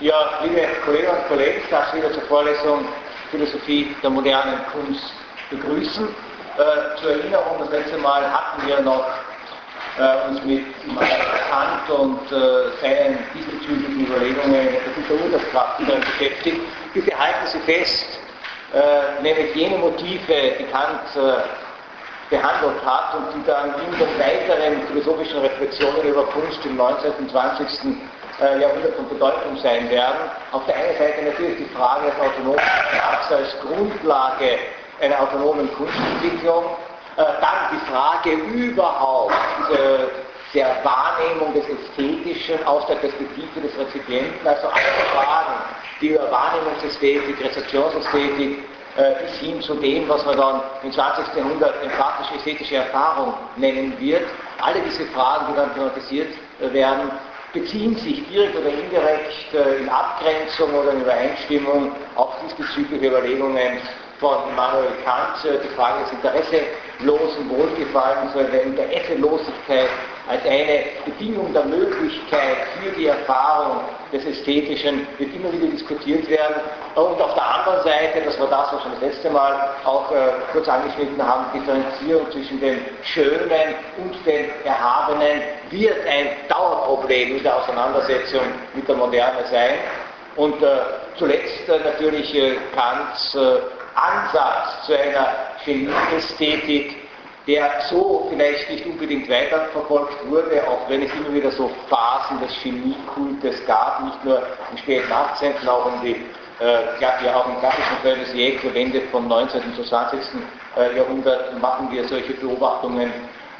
Ja, liebe Kolleginnen und Kollegen, ich darf Sie wieder zur Vorlesung Philosophie der modernen Kunst begrüßen. Äh, zur Erinnerung, das letzte Mal hatten wir noch äh, uns mit Kant und äh, seinen diesbezüglichen Überlegungen der Urteilskraft beschäftigt. Bitte halten Sie fest, äh, nämlich jene Motive, die Kant äh, behandelt hat und die dann in den weiteren philosophischen Reflexionen über Kunst im 19. und 20. Äh, Jahrhundert von Bedeutung sein werden. Auf der einen Seite natürlich die Frage des autonomen Staats als Grundlage einer autonomen Kunstentwicklung, äh, dann die Frage überhaupt der Wahrnehmung des Ästhetischen aus der Perspektive des Rezipienten, also alle Fragen, die über Wahrnehmungsästhetik, Rezeptionsästhetik, äh, bis hin zu dem, was man dann im 20. Jahrhundert empathische ästhetische Erfahrung nennen wird. Alle diese Fragen, die dann thematisiert äh, werden, beziehen sich direkt oder indirekt äh, in Abgrenzung oder in Übereinstimmung auf diesbezügliche Überlegungen von Immanuel Kant, die Frage des interesselosen Wohlgefallens oder der Interesselosigkeit als eine Bedingung der Möglichkeit für die Erfahrung des Ästhetischen wird immer wieder diskutiert werden. Und auf der anderen Seite, das war das, was wir das letzte Mal auch äh, kurz angeschnitten haben, Differenzierung zwischen dem Schönen und dem Erhabenen wird ein Dauerproblem in der Auseinandersetzung mit der Moderne sein. Und äh, zuletzt äh, natürlich äh, Kants äh, Ansatz zu einer Genieästhetik, der so vielleicht nicht unbedingt weiterverfolgt wurde, auch wenn es immer wieder so Phasen des Geniekultes gab, nicht nur im späten 18., auch, in die, äh, ja, auch im klassischen Feld des Jägerwende vom 19. zum 20. Äh, Jahrhundert machen wir solche Beobachtungen.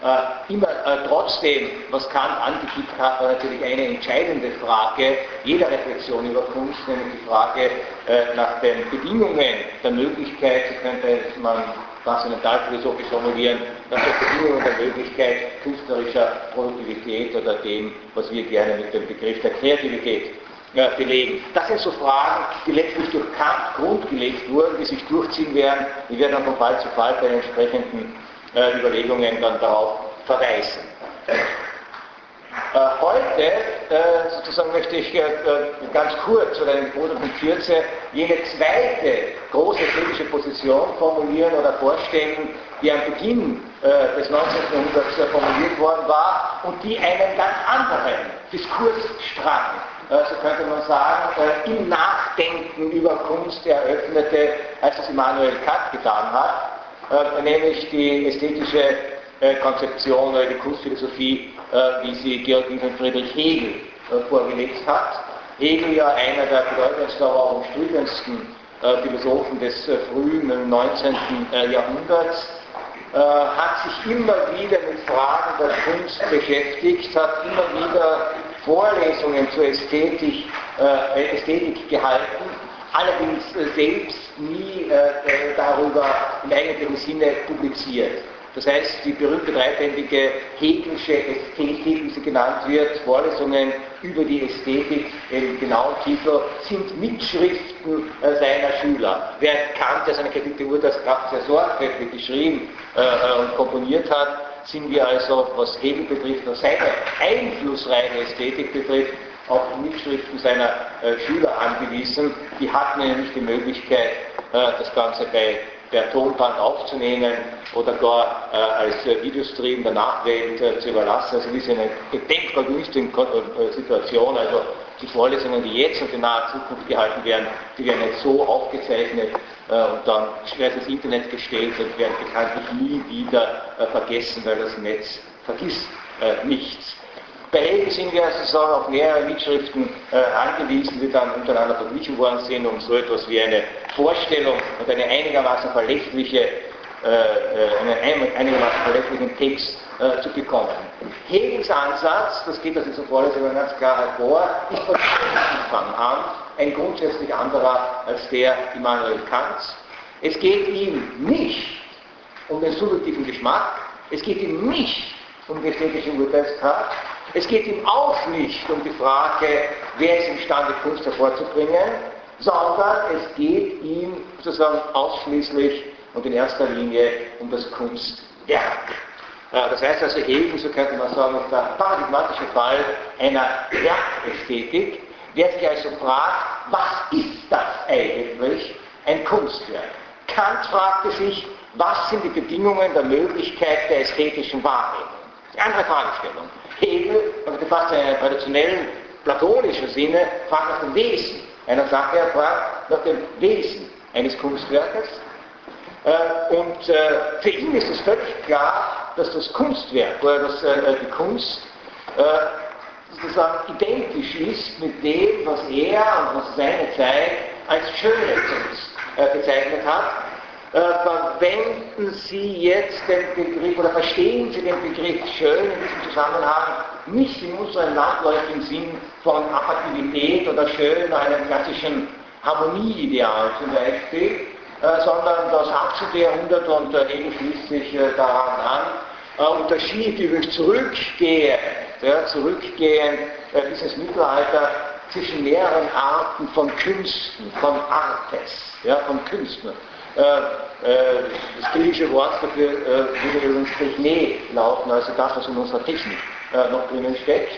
Äh, immer äh, trotzdem, was Kant angekippt hat, war natürlich eine entscheidende Frage jeder Reflexion über Kunst, nämlich die Frage äh, nach den Bedingungen der Möglichkeit, so könnte man transzendentalphilosophisch formulieren, nach den Bedingungen der Möglichkeit künstlerischer Produktivität oder dem, was wir gerne mit dem Begriff der Kreativität äh, belegen. Das sind so Fragen, die letztlich durch Kant grundgelegt wurden, die sich durchziehen werden. Wir werden dann von Fall zu Fall bei den entsprechenden äh, Überlegungen dann darauf verweisen. Äh, heute äh, sozusagen möchte ich äh, ganz kurz oder in großer Kürze jene zweite große kritische Position formulieren oder vorstellen, die am Beginn äh, des 19. Jahrhunderts formuliert worden war und die einen ganz anderen Diskursstrang, äh, so könnte man sagen, äh, im Nachdenken über Kunst eröffnete, als das Immanuel Kant getan hat, nämlich die ästhetische Konzeption oder die Kunstphilosophie äh, wie sie Georg Wilhelm Friedrich Hegel äh, vorgelegt hat. Hegel ja einer der bedeutendsten, aber auch umstrittensten äh, Philosophen des frühen 19. Jahrhunderts, hat sich immer wieder mit Fragen der Kunst beschäftigt, hat immer wieder Vorlesungen zur Ästhetik, Ästhetik gehalten, allerdings selbst nie darüber im eigentlichen Sinne publiziert. Das heißt, die berühmte dreibändige Hegelsche Ästhetik, wie sie genannt wird, Vorlesungen über die Ästhetik, im genauen Titel, sind Mitschriften äh, seiner Schüler. Während Kant ja seine Kritik der Urteilskraft sehr sorgfältig geschrieben äh, äh, und komponiert hat, sind wir also, was Hegel betrifft, was seine einflussreiche Ästhetik betrifft, auf Mitschriften seiner äh, Schüler angewiesen. Die hatten nicht die Möglichkeit, äh, das Ganze bei per Tonband aufzunehmen oder gar äh, als äh, Videostream der Nachwelt äh, zu überlassen. Also das ist eine denkbar günstige äh, Situation. Also die Vorlesungen, die jetzt und in naher Zukunft gehalten werden, die werden jetzt so aufgezeichnet äh, und dann wird ins Internet gestellt und werden bekanntlich nie wieder äh, vergessen, weil das Netz vergisst nichts. Bei Hegel sind wir sozusagen auf mehrere Mitschriften äh, angewiesen, die dann untereinander verglichen worden sind, um so etwas wie eine Vorstellung und eine einigermaßen verlässliche, äh, äh einen einigermaßen verlässlichen Text äh, zu bekommen. Hegels Ansatz, das geht aus dieser Vorlesung ganz klar hervor, ist von Anfang an ein grundsätzlich anderer als der Immanuel Kants. Es geht ihm nicht um den subjektiven Geschmack, es geht ihm nicht um die ästhetische Urteilskraft, es geht ihm auch nicht um die Frage, wer ist imstande, Kunst hervorzubringen, sondern es geht ihm sozusagen ausschließlich und in erster Linie um das Kunstwerk. Das heißt also, Hegel, so könnte man sagen, ist der paradigmatische Fall einer Werkästhetik, Wer sich also fragt, was ist das eigentlich, ein Kunstwerk? Kant fragte sich, was sind die Bedingungen der Möglichkeit der ästhetischen Wahrnehmung? Andere Fragestellung. Hegel, also fast in einem traditionellen platonischen Sinne, fragt nach dem Wesen einer Sache, er fragt nach dem Wesen eines Kunstwerkes. Äh, und äh, für ihn ist es völlig klar, dass das Kunstwerk oder dass äh, die Kunst sozusagen identisch ist mit dem, was er und was seine Zeit als schöne Kunst bezeichnet hat. Verwenden Sie jetzt den Begriff oder verstehen Sie den Begriff schön in diesem Zusammenhang nicht in unserem landläufigen Sinn von Attraktivität oder schön einem klassischen Harmonieideal zum Beispiel, äh, sondern das 18. Jahrhundert und äh, Hegel schließt sich äh, daran an, äh, unterschied übrigens zurückgehend, ja, zurückgehend äh, bis ins Mittelalter zwischen mehreren Arten von Künsten, von Artes, ja, von Künsten. Äh, äh, das griechische Wort dafür äh, würde übrigens Techne lauten, also das, was in unserer Technik noch drinnen steckt.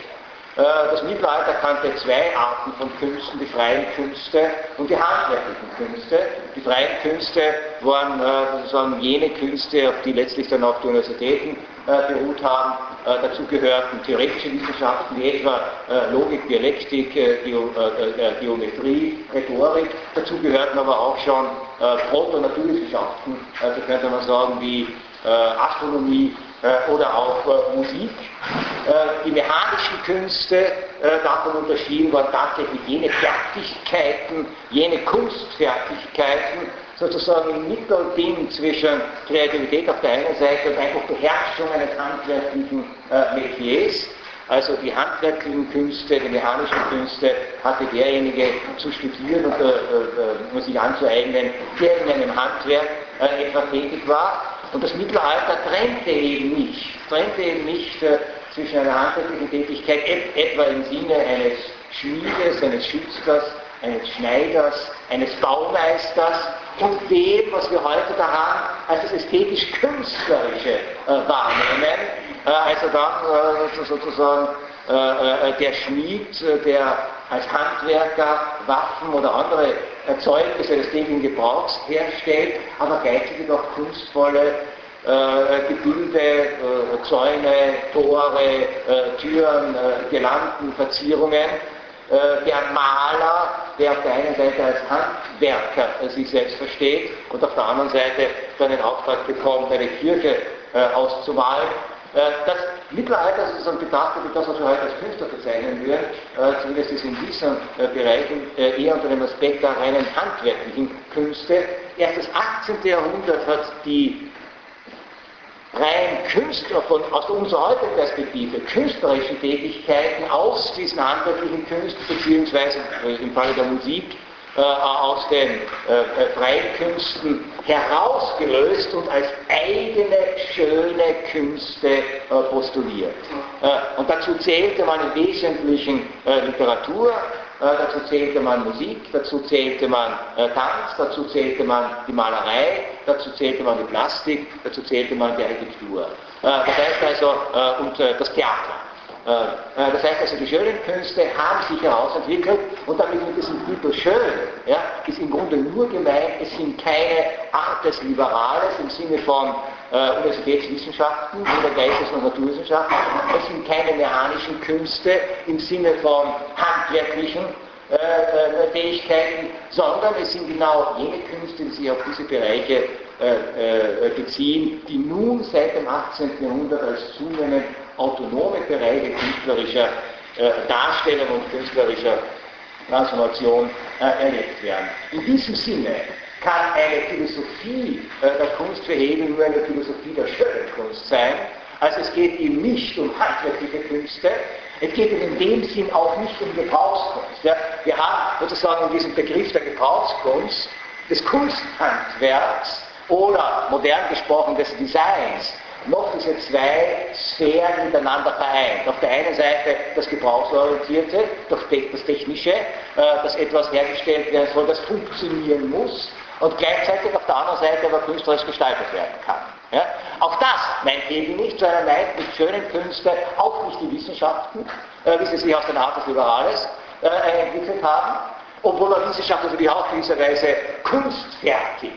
Das Mittelalter kannte zwei Arten von Künsten, die freien Künste und die handwerklichen Künste. Die freien Künste waren sozusagen jene Künste, auf die letztlich dann auch die Universitäten beruht haben. Dazu gehörten theoretische Wissenschaften wie etwa Logik, Dialektik, Geometrie, Rhetorik. Dazu gehörten aber auch schon Proto-Naturwissenschaften, also könnte man sagen wie Astronomie, äh, oder auch äh, Musik. Äh, die mechanischen Künste davon unterschieden waren tatsächlich jene Fertigkeiten, jene Kunstfertigkeiten, sozusagen im Mittelding zwischen Kreativität auf der einen Seite und einfach Beherrschung eines handwerklichen Metiers. Also die handwerklichen Künste, die mechanischen Künste hatte derjenige zu studieren und äh, äh, sich anzueignen, der in einem Handwerk äh, etwa tätig war. Und das Mittelalter trennte eben nicht, trennte eben nicht äh, zwischen einer handwerklichen Tätigkeit, et, etwa im Sinne eines Schmiedes, eines Schützers, eines Schneiders, eines Baumeisters und dem, was wir heute daran als das ästhetisch-künstlerische äh, wahrnehmen. Äh, also dann äh, sozusagen äh, äh, der Schmied, der als Handwerker Waffen oder andere Erzeugnisse des täglichen Gebrauchs herstellt, aber gleichzeitig auch kunstvolle äh, Gebilde, äh, Zäune, Tore, äh, Türen, Girlanden, Verzierungen. Der Maler, der auf der einen Seite als Handwerker sich selbst versteht und auf der anderen Seite dann den Auftrag bekommt, eine Kirche auszumalen, äh, das Mittelalter sozusagen betrachtet das, was wir heute als Künstler bezeichnen würden, äh, zumindest ist in diesen äh, Bereichen eher unter dem Aspekt der reinen handwerklichen Künste. Erst das 18. Jahrhundert hat die rein Künstler von, aus unserer heutigen Perspektive, künstlerischen Tätigkeiten aus diesen handwerklichen Künsten, beziehungsweise im Falle der Musik, äh, aus den äh, äh, freien Künsten herausgelöst und als eigene schöne Künste äh, postuliert. Äh, und dazu zählte man im Wesentlichen äh, Literatur, dazu zählte man Musik, dazu zählte man Tanz, dazu zählte man die Malerei, dazu zählte man die Plastik, dazu zählte man die Architektur. das heißt also, und das Theater. Äh, äh, das heißt also, die schönen Künste haben sich herausentwickelt und damit mit diesem Titel schön ja, ist im Grunde nur gemeint, es sind keine Artes Liberales im Sinne von äh, Universitätswissenschaften oder Geistes- und Naturwissenschaften, es sind keine mechanischen Künste im Sinne von handwerklichen äh, äh, Fähigkeiten, sondern es sind genau jene Künste, die sich auf diese Bereiche äh, beziehen, die nun seit dem 18. Jahrhundert als zunehmend autonome Bereiche künstlerischer äh, Darstellung und künstlerischer Transformation äh, erlebt werden. In diesem Sinne kann eine Philosophie äh, der Kunst für Hegel nur eine Philosophie der schönen Kunst sein. Also es geht ihm nicht um handwerkliche Künste, es geht ihm in dem Sinn auch nicht um Gebrauchskunst. Ja. Wir haben sozusagen in diesem Begriff der Gebrauchskunst des Kunsthandwerks oder modern gesprochen des Designs noch diese zwei Sphären miteinander vereint. Auf der einen Seite das Gebrauchsorientierte, das Technische, äh, dass etwas hergestellt werden soll, das funktionieren muss und gleichzeitig auf der anderen Seite aber künstlerisch gestaltet werden kann. Ja? Auch das meint Hegel nicht, sondern er meint mit schönen Künsten auch nicht die Wissenschaften, äh, wie sie sich aus den Artes Liberales äh, entwickelt haben, obwohl man Wissenschaft natürlich auch gewisserweise kunstfertig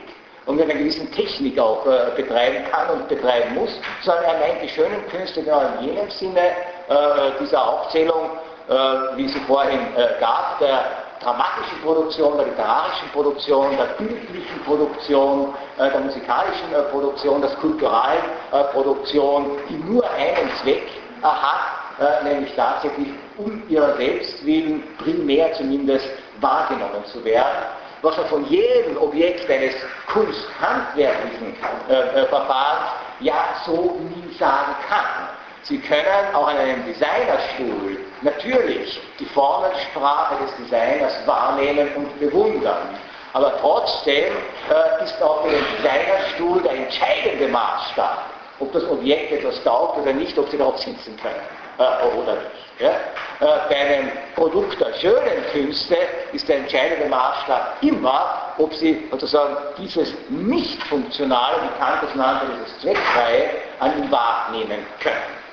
und mit einer gewissen Technik auch äh, betreiben kann und betreiben muss, sondern er meint die schönen Künste genau in jenem Sinne äh, dieser Aufzählung, äh, wie sie vorhin äh, gab, der dramatischen Produktion, der literarischen Produktion, der bildlichen Produktion, äh, der musikalischen äh, Produktion, der kulturalen Produktion, die nur einen Zweck hat, nämlich tatsächlich um ihrer selbst willen primär zumindest wahrgenommen zu werden was man von jedem Objekt eines kunsthandwerklichen äh, äh, Verfahrens ja so nie sagen kann. Sie können auch an einem Designerstuhl natürlich die Formelsprache des Designers wahrnehmen und bewundern. Aber trotzdem äh, ist auch für den Designerstuhl der entscheidende Maßstab, ob das Objekt etwas taugt oder nicht, ob Sie darauf sitzen können äh, oder nicht. Ja? Äh, bei einem Produkt der schönen Künste ist der entscheidende Maßstab immer, ob Sie sozusagen dieses nicht funktionale, wie Kant es nannte, dieses Zweckfreie, an ihm wahrnehmen können.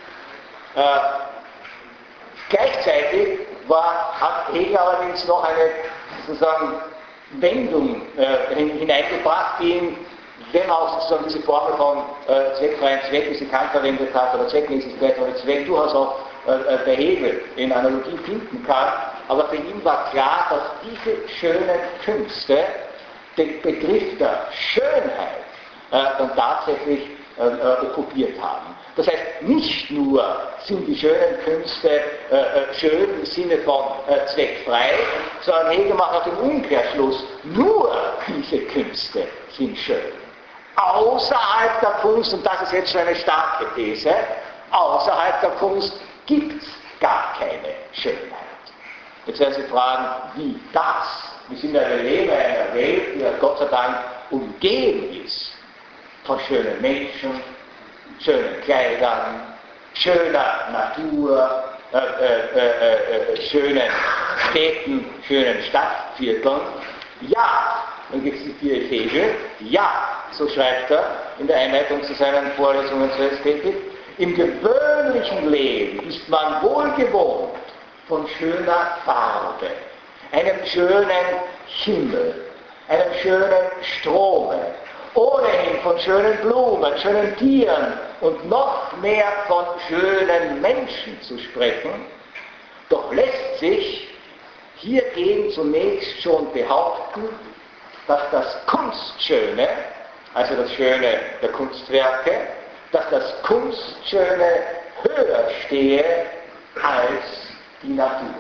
Äh, gleichzeitig war, hat Hegel allerdings noch eine sozusagen Wendung äh, hineingebracht, die ihn wenn auch sozusagen diese Formel von äh, zweckfreien Zweck, wie sie Kant verwendet hat, oder Zweckmäßigkeit oder Zweck durchaus auch äh, äh, der Hegel in Analogie finden kann, aber für ihn war klar, dass diese schönen Künste den Begriff der Schönheit äh, dann tatsächlich äh, äh, okkupiert haben. Das heißt, nicht nur sind die schönen Künste äh, schön im Sinne von zweckfrei, sondern Hegel macht auch den Umkehrschluss, nur diese Künste sind schön außerhalb der Kunst, und das ist jetzt schon eine starke These, außerhalb der Kunst gibt es gar keine Schönheit. Jetzt werden Sie fragen, wie das? Wir sind ja, leben in einer Welt, die ja Gott sei Dank umgeben ist von schönen Menschen, schönen Kleidern, schöner Natur, äh, äh, äh, äh schönen Städten, schönen Stadtvierteln. Ja, dann gibt es die vier Hegel. Ja, so schreibt er in der Einleitung zu seinen Vorlesungen zur Ästhetik, im gewöhnlichen Leben ist man wohl gewohnt von schöner Farbe, einem schönen Himmel, einem schönen Strome, ohnehin von schönen Blumen, schönen Tieren und noch mehr von schönen Menschen zu sprechen, doch lässt sich hiergegen zunächst schon behaupten, dass das Kunstschöne also das Schöne der Kunstwerke, dass das Kunstschöne höher stehe als die Natur.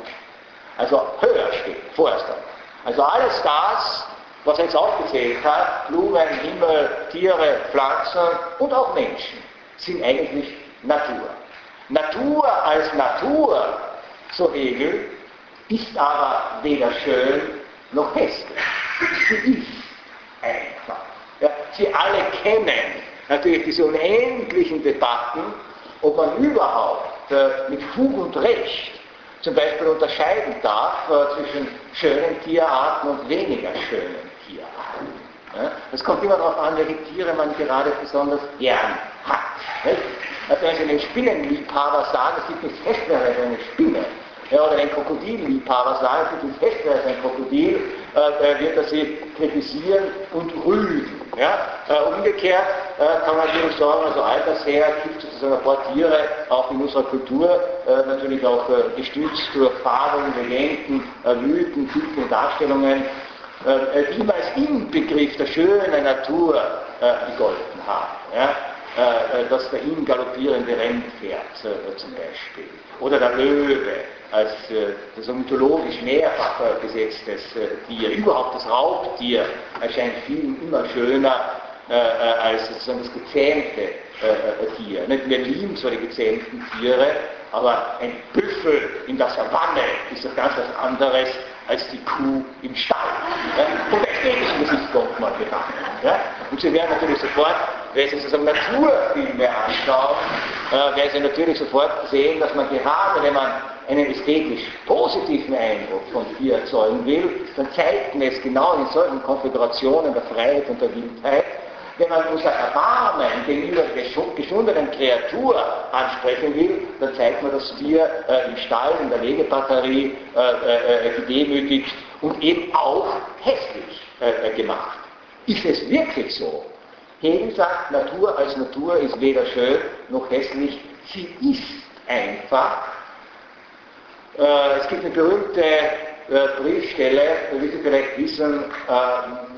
Also höher steht, vorerst einmal. Also alles das, was er jetzt aufgezählt hat, Blumen, Himmel, Tiere, Pflanzen und auch Menschen, sind eigentlich Natur. Natur als Natur, so Hegel, ist aber weder schön noch hässlich. Sie ist einfach. Ja, Sie alle kennen natürlich diese unendlichen Debatten, ob man überhaupt äh, mit Fug und Recht zum Beispiel unterscheiden darf äh, zwischen schönen Tierarten und weniger schönen es kommt immer darauf an, welche Tiere man gerade besonders gern hat. Also wenn Sie einen Spinnenliebhaber sagen, es gibt nichts Hässlicheres als eine Spinne, ja, oder ein Krokodilliebhaber sagen, es gibt nichts Hässlicheres als ein Krokodil, äh, wird er sie kritisieren und rügen. Ja? Äh, umgekehrt äh, kann man natürlich sagen, also altersher gibt es sozusagen ein paar Tiere, auch in unserer Kultur, äh, natürlich auch äh, gestützt durch Fabeln, Legenden, äh, Mythen, Typen und Darstellungen, die immer als Inbegriff der schönen Natur gegolten haben. Ja? das dahin galoppierende Rennpferd zum Beispiel. Oder der Löwe, als äh, das mythologisch mehrfach äh, besetztes äh, Tier. Überhaupt das Raubtier erscheint vielen immer schöner äh, äh als sozusagen das gezähmte äh, Tier. Nicht? Wir lieben zwar die gezähmten Tiere, aber ein Büffel in der Savanne ist doch ganz was anderes als die Kuh im Stall. Ja? Vom ästhetischen Gesichtspunkt mal betrachtet. Ja? Und Sie werden natürlich sofort, wenn Sie sozusagen Naturfilme anschauen, äh, werden Sie natürlich sofort sehen, dass man gerade, wenn man einen ästhetisch positiven Eindruck von Tier erzeugen will, dann zeigt man es genau in solchen Konfigurationen der Freiheit und der Wildheit, wenn man unser Erbarmen gegenüber der geschundenen Kreatur ansprechen will, dann zeigt man, dass wir äh, im Stall, in der Legebatterie äh, äh, gedemütigt und eben auch hässlich äh, gemacht. Ist es wirklich so? Hegel sagt, Natur als Natur ist weder schön noch hässlich, sie ist einfach. Äh, es gibt eine berühmte äh, Briefstelle, wie Sie vielleicht wissen, äh,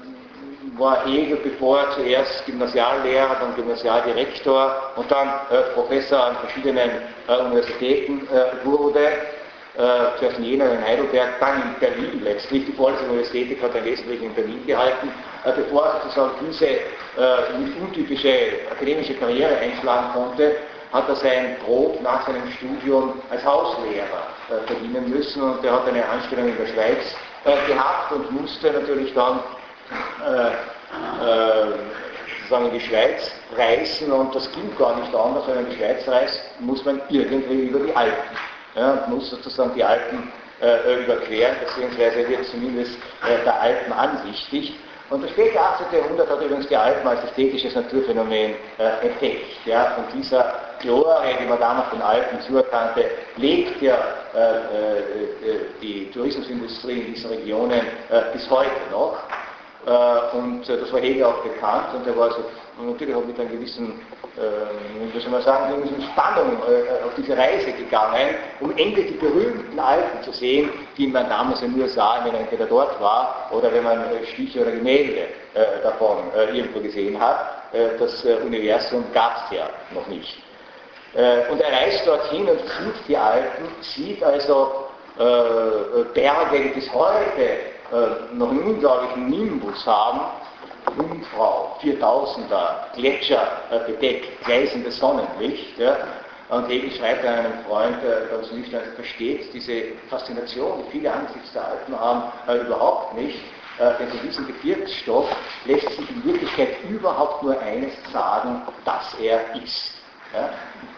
war Hegel, bevor er zuerst Gymnasiallehrer, dann Gymnasialdirektor und dann äh, Professor an verschiedenen äh, Universitäten äh, wurde, äh, zuerst in Jena, in Heidelberg, dann in Berlin letztlich. Die Ästhetik hat er wesentlich in Berlin gehalten, äh, bevor er sozusagen diese äh, nicht untypische akademische Karriere einschlagen konnte, hat er sein Brot nach seinem Studium als Hauslehrer verdienen müssen und er hat eine Anstellung in der Schweiz gehabt und musste natürlich dann äh, äh, sozusagen in die Schweiz reisen und das ging gar nicht anders, wenn man in die Schweiz reist, muss man irgendwie über die Alpen ja, muss sozusagen die Alpen äh, überqueren, beziehungsweise wird zumindest äh, der Alpen ansichtig. Und das späte 18. Jahrhundert hat übrigens die Alpen als ästhetisches Naturphänomen äh, entdeckt. Ja, von dieser Glorie, die man damals den Alpen zuerkannte, lebt ja äh, äh, die Tourismusindustrie in diesen Regionen bis heute noch. Und das war Hegel auch bekannt und er war so natürlich auch mit einer gewissen, äh, wie soll man sagen, gewissen Spannung äh, auf diese Reise gegangen, um endlich die berühmten Alpen zu sehen, die man damals ja nur sah, wenn man entweder dort war oder wenn man äh, Stiche oder Gemälde äh, davon äh, irgendwo gesehen hat. Äh, das Universum gab es ja noch nicht. und er reist dorthin und sieht die Alpen, sieht also Berge, die bis heute noch einen unglaublichen Nimbus haben, Jungfrau, 4000er, Gletscher äh, bedeckt, gleißendes Sonnenlicht. Ja. Und Hegel schreibt an einen Freund äh, ganz nüchtern, versteht diese Faszination, die viele angesichts der Alten haben, äh, überhaupt nicht. Äh, denn von diesem Gebirgsstoff lässt sich in Wirklichkeit überhaupt nur eines sagen, dass er ist. Ja.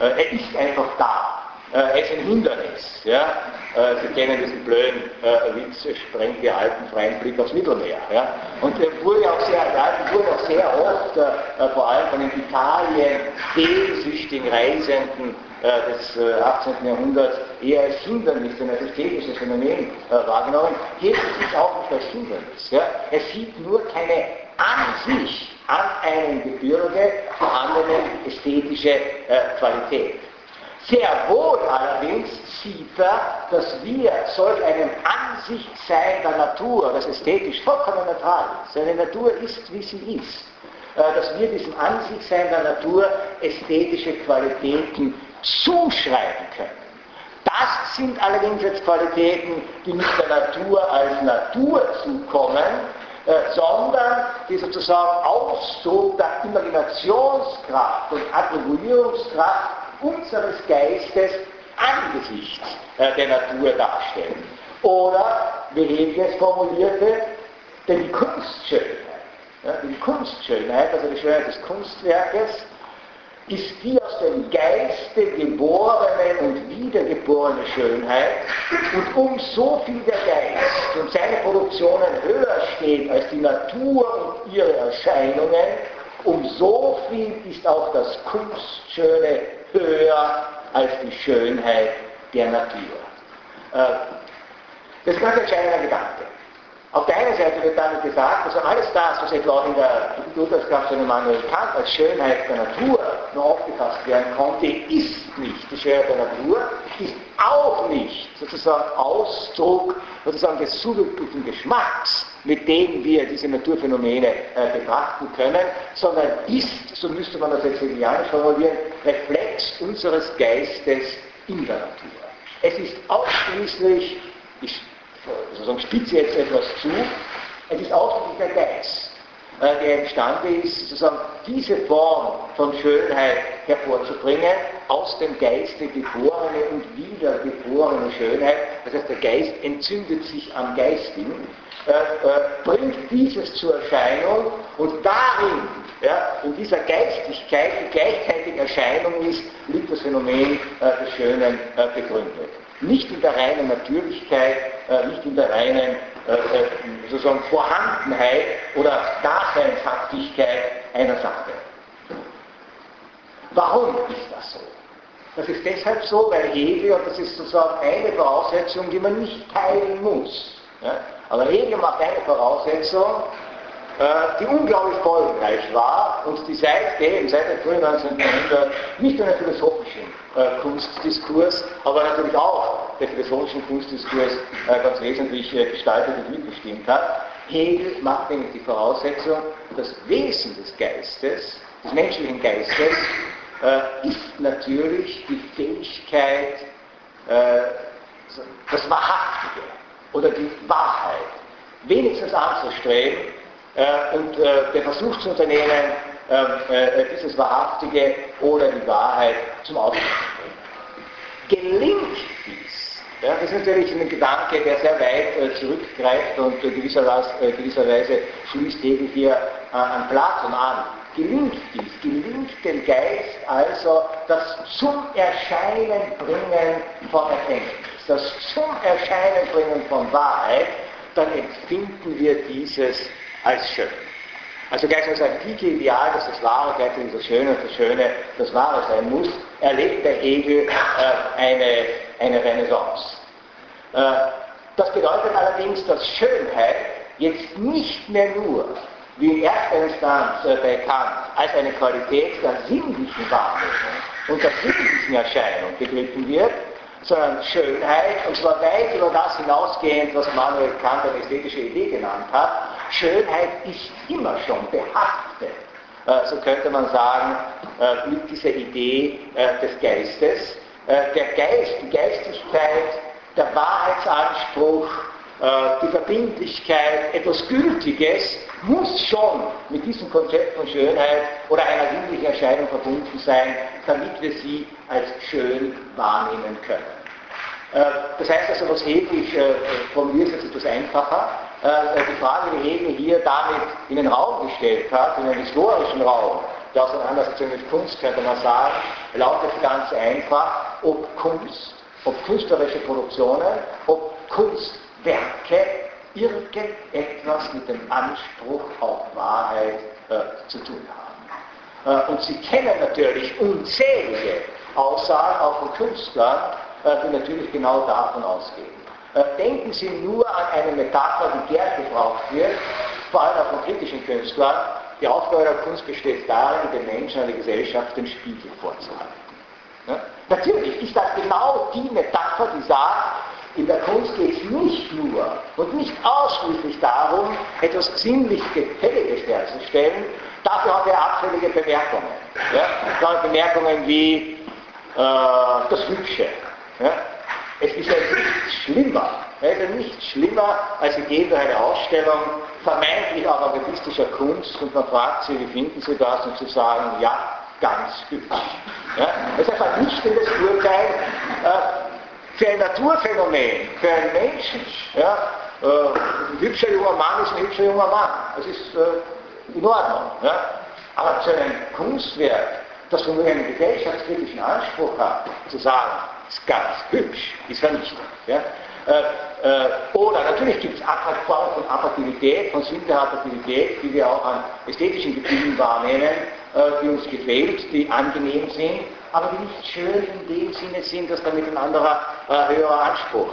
Äh, er ist einfach da. Äh, ist ein Hindernis. Ja? Äh, Sie kennen diesen blöden äh, Witz, sprengt die Alpen freien Blick aufs Mittelmeer. Ja? Und der wurde auch sehr, die Alpen wurden auch sehr oft, äh, vor allem von den Italien sehnsüchtigen Reisenden äh, des 18. Äh, Jahrhunderts eher als Hindernis, denn als ästhetisches Phänomen wahrgenommen. Hier sieht es auch nicht als Hindernis. Ja? Er sieht nur keine an sich, an einem Gebirge vorhandene ästhetische Qualität. Sehr wohl allerdings sieht er, dass wir solch einem Ansichtsein der Natur, das ästhetisch vollkommen neutral ist, seine Natur ist, wie sie ist, äh, dass wir diesem Ansichtsein der Natur ästhetische Qualitäten zuschreiben können. Das sind allerdings jetzt Qualitäten, die nicht der Natur als Natur zukommen, äh, sondern die sozusagen Ausdruck der Imaginationskraft und Attribuierungskraft unseres Geistes angesichts äh, der Natur darstellen. Oder, wie Hegel es formulierte, denn die Kunstschönheit, ja, die Kunstschönheit, also die Schönheit des Kunstwerkes, ist die aus dem Geiste geborene und wiedergeborene Schönheit. Und um so viel der Geist und seine Produktionen höher steht als die Natur und ihre Erscheinungen, um so viel ist auch das Kunstschöne höher als die Schönheit der Natur. Äh, das ist ganz entscheidender Gedanke. Auf der einen Seite wird damit gesagt, also alles das, was etwa in der Urteilskraft von Immanuel Kant als Schönheit der Natur nur aufgefasst werden konnte, ist nicht die Schönheit der Natur, ist auch nicht sozusagen Ausdruck sozusagen des subjektiven Geschmacks, mit dem wir diese Naturphänomene äh, betrachten können, sondern ist, so müsste man das jetzt hegelianisch formulieren, Reflex unseres Geistes in der Natur. Es ist ausschließlich, ich sozusagen spitze jetzt etwas zu, es ist ausschließlich der Geist, äh, der imstande ist, sozusagen diese Form von Schönheit hervorzubringen, aus dem Geiste geborene und wiedergeborene Schönheit. Das heißt, der Geist entzündet sich am Geistigen, bringt dieses zur Erscheinung und darin, ja, in dieser Geistigkeit, die gleichzeitig Erscheinung ist, liegt das Phänomen äh, des Schönen äh, begründet. Nicht in der reinen Natürlichkeit, äh, nicht in der reinen äh, sozusagen Vorhandenheit oder Daseinshaftigkeit einer Sache. Warum ist das so? Das ist deshalb so, weil Hegel, und das ist sozusagen eine Voraussetzung, die man nicht teilen muss. Ja? Aber Hegel macht eine Voraussetzung, äh, die unglaublich folgenreich war und die seitdem, seit dem frühen 19. Jahrhundert, nicht nur den philosophischen äh, Kunstdiskurs, aber natürlich auch den philosophischen Kunstdiskurs äh, ganz wesentlich gestaltet und mitbestimmt hat. Hegel macht nämlich die Voraussetzung, das Wesen des Geistes, des menschlichen Geistes, ist natürlich die Fähigkeit, äh, das Wahrhaftige oder die Wahrheit. Wenigstens anzustreben äh, und äh, den Versuch zu unternehmen, ähm, äh, dieses Wahrhaftige oder die Wahrheit zum Ausdruck zu bringen. Gelingt dies, ja, das ist natürlich ein Gedanke, der sehr weit äh, zurückgreift und gewisserweise, gewisserweise schließt Hegel hier an Platon an. Gelingt dies, gelingt dem Geist also das zum Erscheinen bringen von Erkenntnis, das zum Erscheinen bringen von Wahrheit, dann empfinden wir dieses als schön. Also gleich als antike Ideal, dass das Wahre gleichzeitig das Schöne und das Schöne das Wahre sein muss, erlebt der Hegel äh, eine, eine Renaissance. Äh, das bedeutet allerdings, dass Schönheit jetzt nicht mehr nur wie in erster Instanz äh, bei Kant als eine Qualität der sinnlichen Wahrnehmung und der sinnlichen Erscheinung begriffen wird, sondern Schönheit, und zwar weit über das hinausgehend, was Manuel Kant eine ästhetische Idee genannt hat, Schönheit ist immer schon behaftet, äh, so könnte man sagen, äh, mit dieser Idee äh, des Geistes. Der Geist, die Geistigkeit, der Wahrheitsanspruch, die Verbindlichkeit, etwas Gültiges, muss schon mit diesem Konzept von Schönheit oder einer sinnlichen Erscheinung verbunden sein, damit wir sie als schön wahrnehmen können. Äh, das heißt also, was Hegel, ich äh, formuliere es etwas einfacher, die Frage, die Hegel hier damit in den Raum gestellt hat, in den historischen Raum, der Auseinandersetzung mit Kunst, könnte man sagen, lautet ganz einfach, ob Kunst, ob künstlerische Produktionen, ob Kunst Werke irgendetwas mit dem Anspruch auf Wahrheit äh, zu tun haben. Äh, und Sie kennen natürlich unzählige Aussagen auch von Künstlern, äh, die natürlich genau davon ausgehen. Äh, denken Sie nur an eine Metapher, die gern gebraucht wird, vor allem auch von kritischen Künstlern. Die Aufgabe der Kunst besteht darin, den Menschen und der Gesellschaft den Spiegel vorzuhalten. Natürlich ist das genau die Metapher, die sagt, in der Kunst geht es nicht nur und nicht ausschließlich darum, etwas sinnlich Gefälliges herzustellen. Dafür hat er abfällige Bemerkungen. Ja? Bemerkungen wie äh, das Hübsche. Ja? Es ist ja nichts schlimmer. Es ist ja nichts schlimmer, als Sie gehen durch eine Ausstellung vermeintlich avantgardistischer Kunst und man fragt Sie, wie finden Sie das? Und Sie sagen, ja, ganz hübsch. Ja? Das ist ein vernichtendes Urteil. Äh, für ein Naturphänomen, für einen Menschen. Ja, äh, ein hübscher junger Mann ist ein hübscher junger Mann. Das ist äh, in Ordnung. Ja. Aber zu einem Kunstwerk, das von einem gesellschaftskritischen Anspruch hat, zu sagen, ist ganz hübsch, ist vernichtend. Ja. Äh, äh, oder natürlich gibt es Formen von Attraktivität, von sinnlicher Attraktivität, die wir auch an ästhetischen Gefühlen wahrnehmen, äh, die uns gefällt, die angenehm sind, aber die nicht schön in dem Sinne sind, dass damit ein anderer höherer Anspruch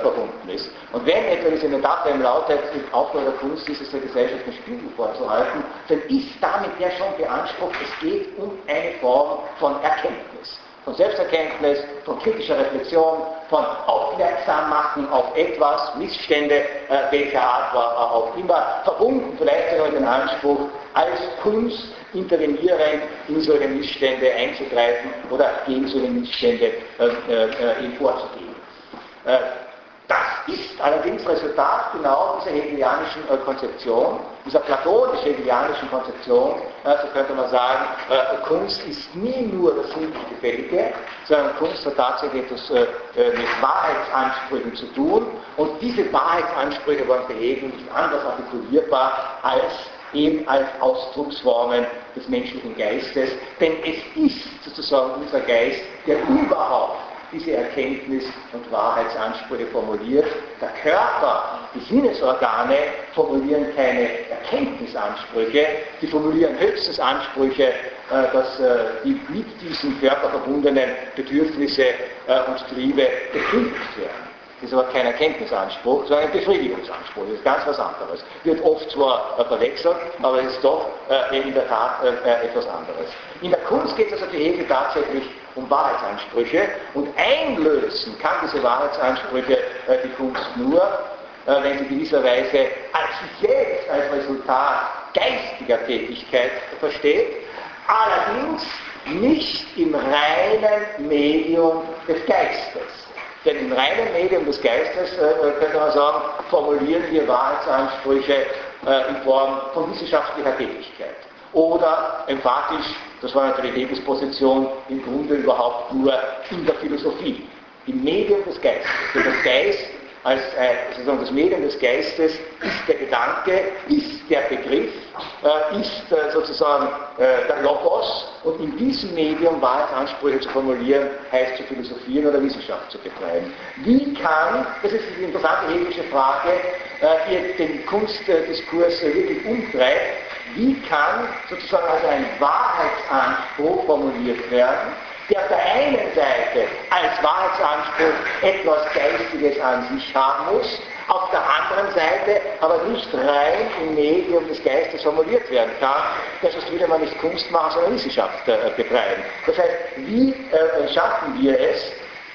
verbunden ist. Und wenn etwa diese Metapher im lautet, die Aufgabe der Kunst ist es der Gesellschaft einen Spiegel vorzuhalten, dann ist damit ja schon beansprucht, es geht um eine Form von Erkenntnis von Selbsterkenntnis, von kritischer Reflexion, von Aufmerksammachen auf etwas, Missstände äh, welcher Art war auch immer, verbunden vielleicht sogar mit dem Anspruch, als Kunst intervenierend in solche Missstände einzugreifen oder gegen solche Missstände äh, äh, vorzugehen. Das ist allerdings Resultat genau dieser hegelianischen äh, Konzeption, dieser platonisch-hegelianischen Konzeption, äh, so könnte man sagen, äh, Kunst ist nie nur das sinnlich Gefällige, sondern Kunst hat tatsächlich etwas äh, äh, mit Wahrheitsansprüchen zu tun. Und diese Wahrheitsansprüche waren für Hegel nicht anders artikulierbar als eben als Ausdrucksformen des menschlichen Geistes, denn es ist sozusagen unser Geist, der überhaupt diese Erkenntnis und Wahrheitsansprüche formuliert. Der Körper die Sinnesorgane formulieren keine Erkenntnisansprüche, die formulieren höchstens Ansprüche, äh, dass äh, die mit diesen Körper verbundenen Bedürfnisse äh, und Triebe befriedigt werden. Das ist aber kein Erkenntnisanspruch, sondern ein Befriedigungsanspruch. Das ist ganz was anderes. Wird oft zwar verwechselt, aber es ist doch in der Tat etwas anderes. In der Kunst geht es also für Hegel tatsächlich um Wahrheitsansprüche und einlösen kann diese Wahrheitsansprüche die Kunst nur, wenn sie gewisserweise selbst als Resultat geistiger Tätigkeit versteht, allerdings nicht im reinen Medium des Geistes. Denn im reinen Medium des Geistes, äh, äh, könnte man sagen, formulieren wir Wahrheitsansprüche äh, in Form von wissenschaftlicher Tätigkeit. Oder emphatisch, das war natürlich Hegels Position, im Grunde überhaupt nur in der Philosophie, im Medium des Geistes. Denn das Geist als äh, das Medium des Geistes ist der Gedanke, ist der Begriff, äh, ist äh, sozusagen äh, der Logos und in diesem Medium Wahrheitsansprüche zu formulieren, heißt zu philosophieren oder Wissenschaft zu betreiben. Wie kann, das ist die interessante hegelische Frage, die äh, den Kunstdiskurs wirklich umtreibt, wie kann sozusagen also ein Wahrheitsanspruch formuliert werden, der auf der einen Seite als Wahrheitsanspruch etwas Geistiges an sich haben muss, auf der anderen Seite aber nicht rein im Medium des Geistes formuliert werden kann, das sonst würde man nicht Kunst machen, sondern Wissenschaft äh, betreiben. Das heißt, wie äh, schaffen wir es,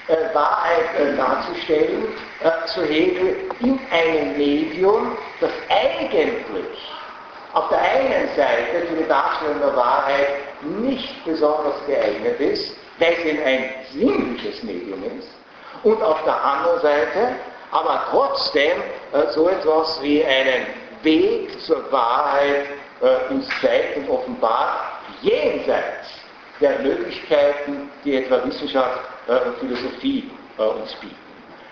äh, Wahrheit äh, darzustellen, äh, zu Hegel in einem Medium, das eigentlich auf der einen Seite für die Darstellung der Wahrheit nicht besonders geeignet ist, weil es eben ein sinnliches Medium ist, und auf der anderen Seite aber trotzdem äh, so etwas wie einen Weg zur Wahrheit äh, uns zeigt und offenbart, jenseits der Möglichkeiten, die etwa Wissenschaft äh, und Philosophie äh, uns bieten.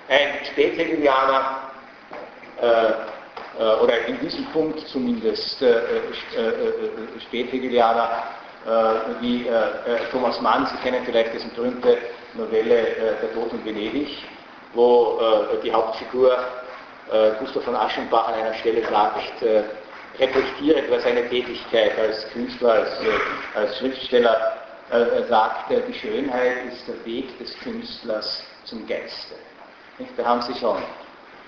Ein Späthegelianer, äh, äh, oder in diesem Punkt zumindest Späthegelianer, äh, wie äh, äh, Thomas Mann, Sie kennen vielleicht diese berühmte Novelle Der Tod in Venedig, wo die Hauptfigur Gustav von Aschenbach an einer Stelle sagt, reflektiert über seine Tätigkeit als Künstler, als, als Schriftsteller, sagt, die Schönheit ist der Weg des Künstlers zum Geiste. Da haben Sie schon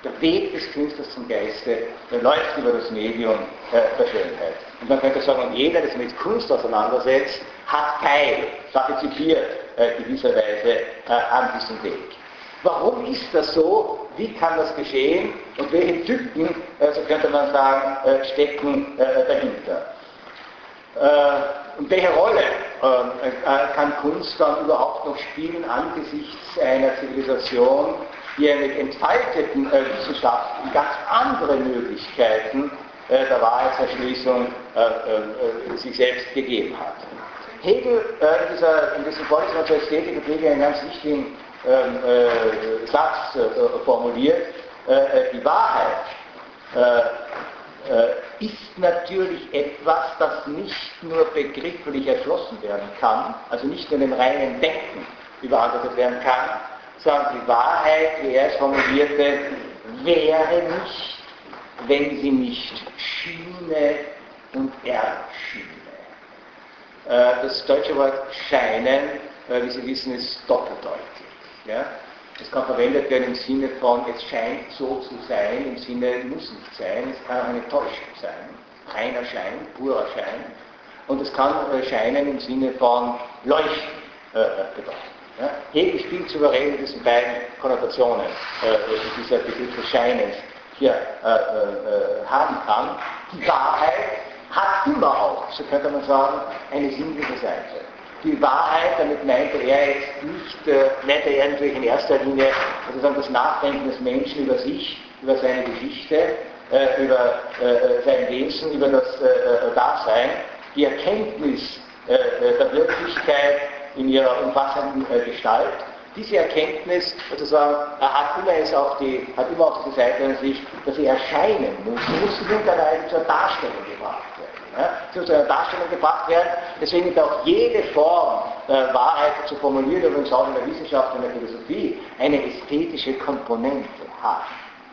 der Weg des Künstlers zum Geiste, der läuft über das Medium äh, der Schönheit. Und man könnte sagen, jeder, der sich mit Kunst auseinandersetzt, hat Teil, partizipiert äh, gewisserweise äh, an diesem Weg. Warum ist das so? Wie kann das geschehen? Und welche Typen, äh, so könnte man sagen, äh, stecken äh, dahinter? Und welche Rolle kann Kunst dann überhaupt noch spielen angesichts einer Zivilisation, die mit entfalteten äh, Wissenschaften ganz andere Möglichkeiten äh, der Wahrheitserschließung äh, äh, sich selbst gegeben hat. Hegel äh, in, dieser, in diesem Vorlesung zur Ästhetik hat Hegel einen ganz wichtigen ähm, äh, Satz formuliert. die Wahrheit ist natürlich etwas, das nicht nur begrifflich erschlossen werden kann, also nicht nur in dem reinen Denken überantwortet werden kann, sondern die Wahrheit, wie er es formulierte, wäre nicht, wenn sie nicht schiene und erschiene. Äh, das deutsche Wort scheinen, äh, wie Sie wissen, ist doppeldeutig. Es kann verwendet werden im Sinne von, es scheint so zu sein, im Sinne, muss nicht sein, es kann auch eine Täuschung sein, reiner Schein, purer Schein. Und es kann äh, scheinen im Sinne von leuchten bedeuten. Ja? Hegel spielt souverän mit diesen beiden Konnotationen, äh, die dieser Begriff des Scheinens hier äh, äh, haben kann. Die Wahrheit hat immer auch, so könnte man sagen, eine sinnliche Seite. Die Wahrheit, damit meinte er jetzt nicht, äh, meinte er natürlich in erster Linie sozusagen das Nachdenken des Menschen über sich, über seine Geschichte, äh, über äh, sein Wesen, über das Dasein, die Erkenntnis der Wirklichkeit in ihrer umfassenden äh, Gestalt. Diese Erkenntnis sozusagen hat immer, es auch die, hat immer auch die Seite an sich, dass sie erscheinen muss. Sie muss in irgendeiner zur Darstellung gebracht werden. Ja? Sie muss zu einer Darstellung gebracht werden. Deswegen ist auch jede Form äh, Wahrheit zu formulieren, übrigens auch in der Wissenschaft und der Philosophie, eine ästhetische Komponente hat.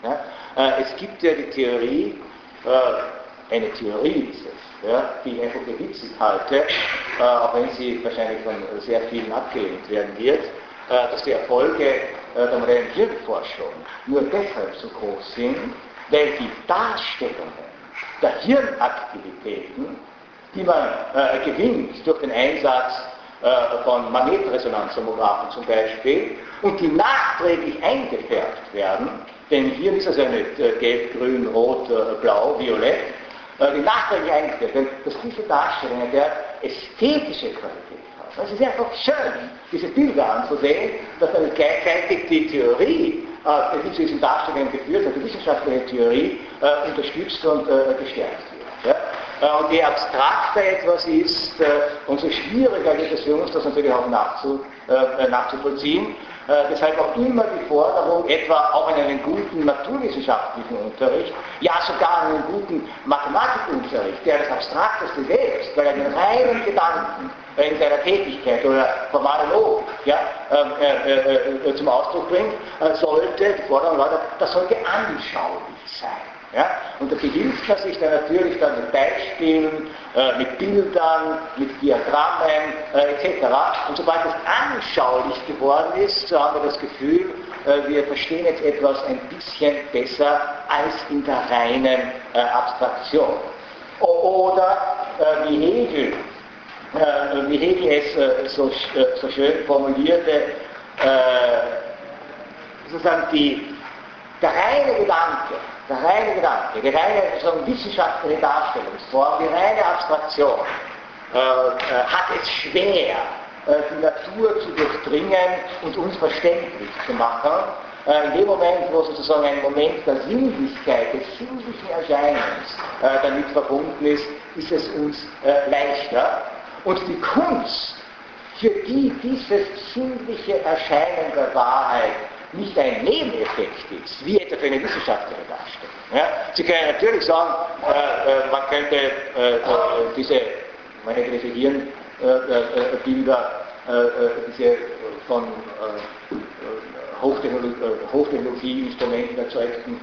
Ja? Äh, es gibt ja die Theorie, äh, eine Theorie ist es, ja, die ich einfach für witzig halte, äh, auch wenn sie wahrscheinlich von sehr vielen abgelehnt werden wird, äh, dass die Erfolge äh, der modernen Hirnforschung nur deshalb so groß sind, weil die Darstellungen der Hirnaktivitäten, die man äh, gewinnt durch den Einsatz äh, von Magnetresonanztomographen zum Beispiel und die nachträglich eingefärbt werden, denn hier ist ja nicht äh, gelb, grün, rot, blau, violett, die nachträglich eingefärbt werden, dass diese Darstellungen der ästhetische Qualität haben. Es ist einfach schön, diese Bilder anzusehen, dass dann gleichzeitig die Theorie, die zu diesen Darstellungen geführt hat, die wissenschaftliche Theorie, unterstützt und gestärkt wird. Äh, und je abstrakter etwas ist, äh, umso schwieriger wird es für uns, das natürlich auch nachzu, äh, nachzuvollziehen. Deshalb auch immer die Forderung, etwa auch in einem guten naturwissenschaftlichen Unterricht, ja sogar in einem guten Mathematikunterricht, der das Abstrakteste selbst, weil er den reinen Gedanken in seiner Tätigkeit oder formale Logik ja, äh, äh, zum Ausdruck bringt, sollte, die Forderung lautet, das sollte anschaulich sein. Ja? Und dafür hilft man sich dann natürlich dann mit Beispielen, äh, mit Bildern, mit Diagrammen äh, etc. Und sobald es anschaulich geworden ist, so haben wir das Gefühl, äh, wir verstehen jetzt etwas ein bisschen besser als in der reinen äh, Abstraktion. Oder äh, wie Hegel, äh, wie Hegel es so, so, schön formulierte, sozusagen die, der reine Gedanke, der reine Gedanke, die reine so wissenschaftliche Darstellungsform, die reine Abstraktion äh, äh, hat es schwer, äh, die Natur zu durchdringen und uns verständlich zu machen. Äh, in dem Moment, wo sozusagen ein Moment der Sinnlichkeit, des sinnlichen Erscheinens damit verbunden ist, ist es uns leichter. Und die Kunst, für die dieses sinnliche Erscheinen der Wahrheit nicht ein Nebeneffekt ist, wie etwa für eine wissenschaftliche Darstellung. Ja? Sie können natürlich sagen, äh, äh, man könnte äh, äh diese, diese Hirnbilder, äh, äh, diese von Hochtechnologie-Instrumenten erzeugten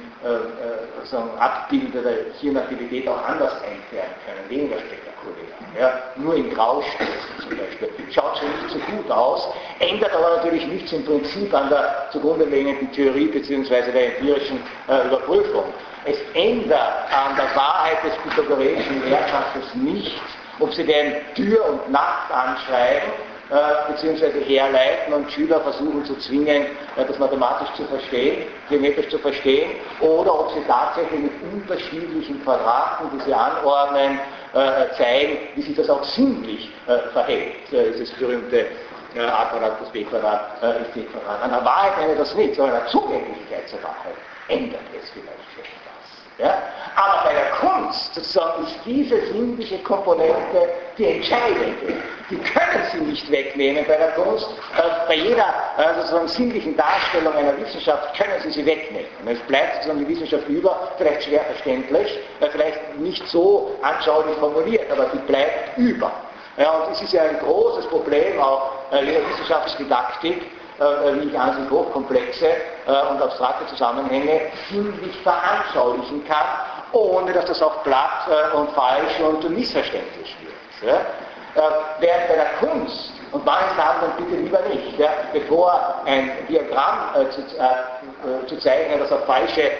sagen, Abbilder der Hirnaktivität auch anders einkehren können, weniger spektakulär. Ja, nur in Graustufen zum Beispiel. Schaut schon nicht so gut aus, ändert aber natürlich nichts im Prinzip an der zugrunde liegenden Theorie bzw. der empirischen äh, Überprüfung. Es ändert an der Wahrheit des pythagoreischen Lehrsatzes nichts, ob Sie den Tür und Nacht anschreiben äh, beziehungsweise herleiten und Schüler versuchen zu zwingen, äh, das mathematisch zu verstehen, geometrisch zu verstehen, oder ob sie tatsächlich mit unterschiedlichen Quadraten, die sie anordnen, äh, zeigen, wie sich das auch sinnlich verhält. Dieses berühmte a Quadrat plus b Quadrat ist c Quadrat. An der Wahrheit ändert das nicht, sondern an der Zugänglichkeit zur Wahrheit ändert es vielleicht. Ja? Aber bei der Kunst sozusagen ist diese sinnliche Komponente die entscheidende. Die können Sie nicht wegnehmen bei der Kunst. Bei jeder äh, sozusagen sinnlichen Darstellung einer Wissenschaft können Sie sie wegnehmen. Es bleibt sozusagen die Wissenschaft über, vielleicht schwer verständlich, äh, vielleicht nicht so anschaulich formuliert, aber die bleibt über. Ja, und es ist ja ein großes Problem auch äh, jeder Wissenschaftsdidaktik, äh, wie ich an sich hochkomplexe äh, und abstrakte Zusammenhänge sinnlich veranschaulichen kann, ohne dass das auch platt äh, und falsch und missverständlich wird. Äh, während bei der Kunst, und manches haben dann bitte lieber nicht, ja, bevor ein Diagramm zu, zu, zeichnen, das auf falsche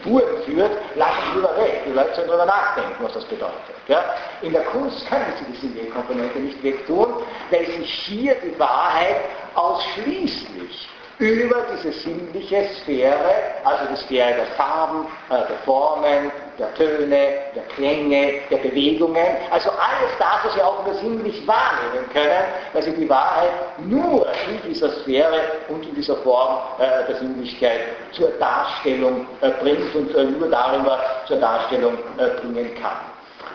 Spuren führt, lassen Sie lieber weg. Die Leute sollen darüber nachdenken, was das bedeutet. Ja? In der Kunst können Sie die sinnliche Komponente nicht wegtun, weil sich hier die Wahrheit ausschließlich über diese sinnliche Sphäre, also die Sphäre der Farben, äh, der Formen, der Töne, der Klänge, der Bewegungen, also alles das, was wir auch nur sinnlich wahrnehmen können, weil sie die Wahrheit nur in dieser Sphäre und in dieser Form äh, der Sinnlichkeit zur Darstellung äh, bringt und nur darüber zur Darstellung bringen kann.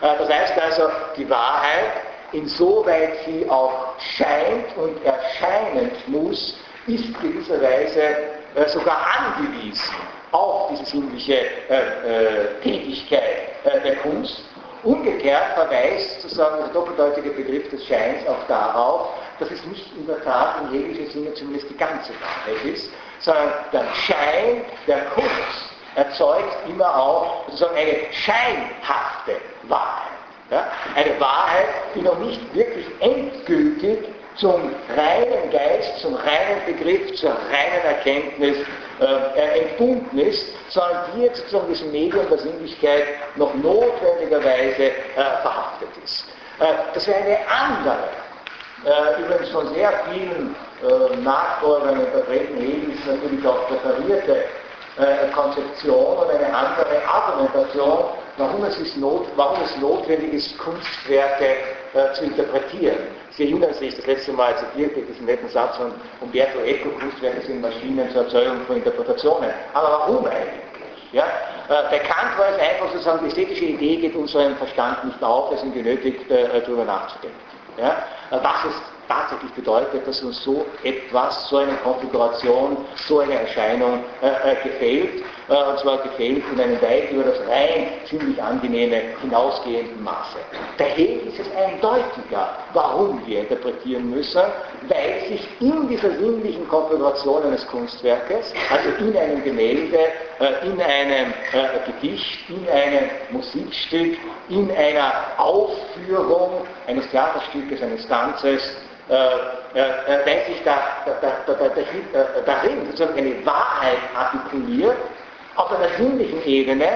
das heißt also, die Wahrheit, insoweit sie auch scheint und erscheinen muss, ist gewisserweise äh, sogar angewiesen auf diese sinnliche äh, äh, Tätigkeit äh, der Kunst. Umgekehrt verweist sozusagen der doppeldeutige Begriff des Scheins auch darauf, dass es nicht in der Tat im jeglichen Sinne zumindest die ganze Wahrheit ist, sondern der Schein der Kunst erzeugt immer auch sozusagen eine scheinhafte Wahrheit. Ja? Eine Wahrheit, die noch nicht wirklich endgültig zum reinen Geist, zum reinen Begriff, zur reinen Erkenntnis äh, entbunden ist, sondern die jetzt sozusagen diesem Medium der Sinnlichkeit noch notwendigerweise äh, verhaftet ist. Äh, das wäre eine andere, äh, übrigens von sehr vielen äh, Nachfolgern, Interpreten Hegels natürlich auch präferierte äh, Konzeption und eine andere Argumentation, warum es, ist not, warum es notwendig ist, Kunstwerke äh, zu interpretieren. Sie erinnern sich, das letzte Mal zitierte diesen netten Satz von Umberto Eco, Kunstwerke sind Maschinen zur Erzeugung von Interpretationen. Aber warum eigentlich? Ja? Äh, bei Kant war es einfach sozusagen, die ästhetische Idee geht unserem Verstand nicht auf, wir sind genötigt, äh, darüber nachzudenken. Ja? Äh, was ist tatsächlich bedeutet, dass uns so etwas, so eine Konfiguration, so eine Erscheinung äh, äh, gefällt, äh, und zwar gefällt in einem weit über das rein ziemlich angenehme hinausgehenden Maße. Daher ist es eindeutiger, warum wir interpretieren müssen, weil sich in dieser sinnlichen Konfiguration eines Kunstwerkes, also in einem Gemälde, äh, in einem äh, Gedicht, in einem Musikstück, in einer Aufführung eines Theaterstückes, eines Tanzes, äh, äh, wenn sich da, da, da, darin sozusagen eine Wahrheit artikuliert, auf einer sinnlichen Ebene,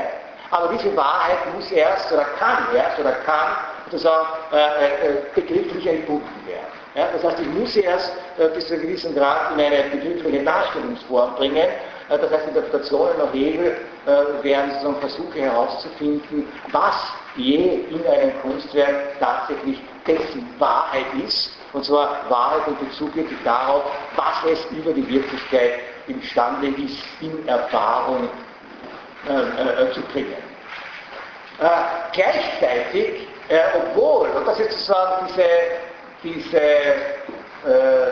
aber diese Wahrheit muss erst oder kann erst oder kann sozusagen äh, begrifflich entbunden werden. Ja, das heißt, ich muss erst äh, bis zu einem gewissen Grad in eine begriffliche Darstellungsform bringen. Äh, das heißt, Interpretationen nach Hegel äh, wären sozusagen Versuche herauszufinden, was je in einem Kunstwerk tatsächlich dessen Wahrheit ist und zwar Wahrheit in Bezug wirklich darauf, was es über die Wirklichkeit imstande ist, in Erfahrung äh, äh, zu bringen. Äh, gleichzeitig, äh, obwohl, und das ist sozusagen diese, diese äh,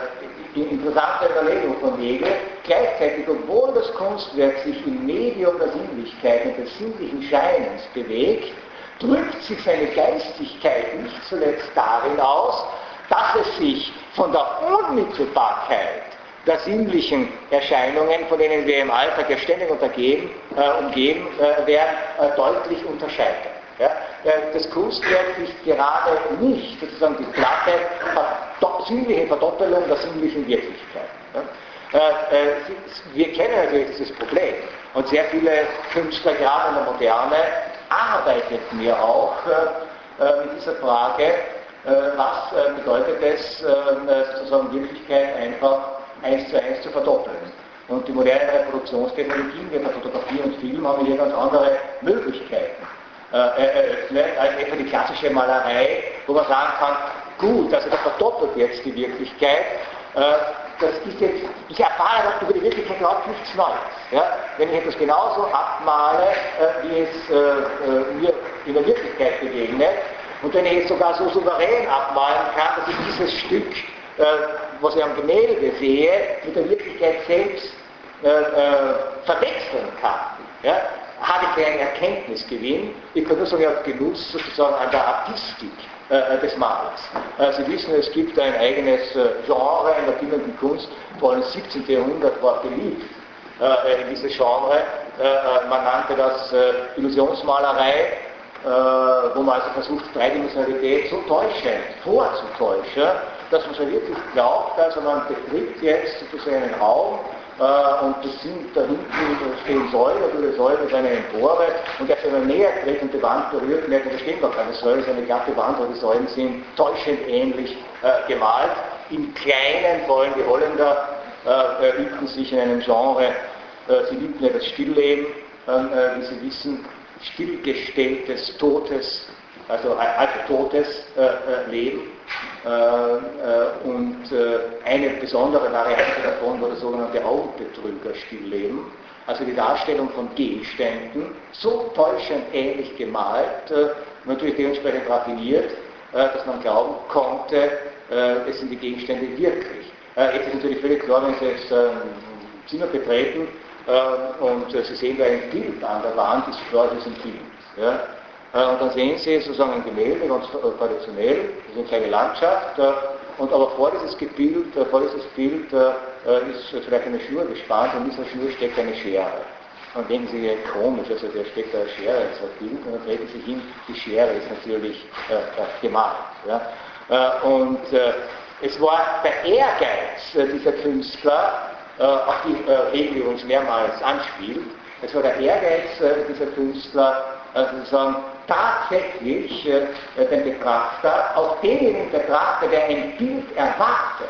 interessante Überlegung von Hegel, gleichzeitig, obwohl das Kunstwerk sich im Medium der Sinnlichkeit und des sinnlichen Scheinens bewegt, drückt sich seine Geistigkeit nicht zuletzt darin aus, dass es sich von der Unmittelbarkeit der sinnlichen Erscheinungen, von denen wir im Alltag ja ständig untergeben, äh, umgeben äh, werden, äh, deutlich unterscheidet. Ja? Äh, das Kunstwerk ist gerade nicht sozusagen die platte sinnliche Verdoppelung der sinnlichen Wirklichkeit. Ja? Äh, äh, wir kennen natürlich dieses Problem und sehr viele Künstler, gerade in der Moderne, arbeiten mir auch mit dieser Frage, was äh, bedeutet es, äh, sozusagen Wirklichkeit einfach eins zu eins zu verdoppeln. Und die modernen Reproduktionstechnologien, wie bei Fotografie und Film, haben hier ganz andere Möglichkeiten eröffnet, als etwa die klassische Malerei, wo man sagen kann, gut, also das verdoppelt jetzt die Wirklichkeit, das ist jetzt, ich erfahre über die Wirklichkeit überhaupt nichts Neues. Ja? Wenn ich etwas genauso abmale, wie es mir in der Wirklichkeit begegnet, und wenn ich es sogar so souverän abmalen kann, dass ich dieses Stück, äh, was ich am Gemälde sehe, mit der Wirklichkeit selbst äh, äh, verwechseln kann, ja, habe ich einen Erkenntnisgewinn. Ich kann nur sagen, ich habe Genuss sozusagen an der Artistik äh, des Malens. Äh, Sie wissen, es gibt ein eigenes äh, Genre in der bildenden Kunst, vor allem im 17. Jahrhundert war beliebt in dieses Genre. man nannte das Illusionsmalerei äh, wo man also versucht, Dreidimensionalität so täuschend vorzutäuschen, dass man so wirklich glaubt, also man betritt jetzt sozusagen einen Raum äh, und das sind da hinten stehen Säulen, über Säulen ist eine Empore und erst wenn man näher tritt und die Wand berührt, merkt man, da stehen gar keine Säulen, es ist eine glatte Wand, wo die Säulen sind täuschend ähnlich äh, gemalt. Im Kleinen, vor allem die Holländer, äh, übten sich in einem Genre, äh, sie liebten ja das Stillleben, ähm, äh, wie Sie wissen, stillgestelltes, totes, also halbtotes äh, äh, Leben. Äh, äh, und äh, eine besondere Variante davon war das sogenannte Augenbetrüger-Stillleben. Also die Darstellung von Gegenständen, so täuschend ähnlich gemalt, natürlich dementsprechend raffiniert, dass man glauben konnte, es sind die Gegenstände wirklich. Jetzt ist natürlich völlig klar, wenn Sie jetzt ähm, Zimmer betreten und äh, Sie sehen da ein Bild an der Wand, ist ist ein Bild. Ja? Äh, und dann sehen Sie sozusagen ein Gemälde, ganz traditionell, das ist eine kleine Landschaft, und aber vor dieses Bild, vor dieses Bild äh, ist vielleicht eine Schnur gespannt und in dieser Schnur steckt eine Schere. Und denken Sie, komisch, also der steckt eine Schere ins Bild und dann treten Sie hin, die Schere ist natürlich äh, äh gemalt. Ja? Äh, und äh, es war der Ehrgeiz dieser Künstler, auf die Regel übrigens mehrmals anspielt, es war der Ehrgeiz dieser Künstler, sozusagen tatsächlich den Betrachter, auch denjenigen Betrachter, der ein Bild erwartet,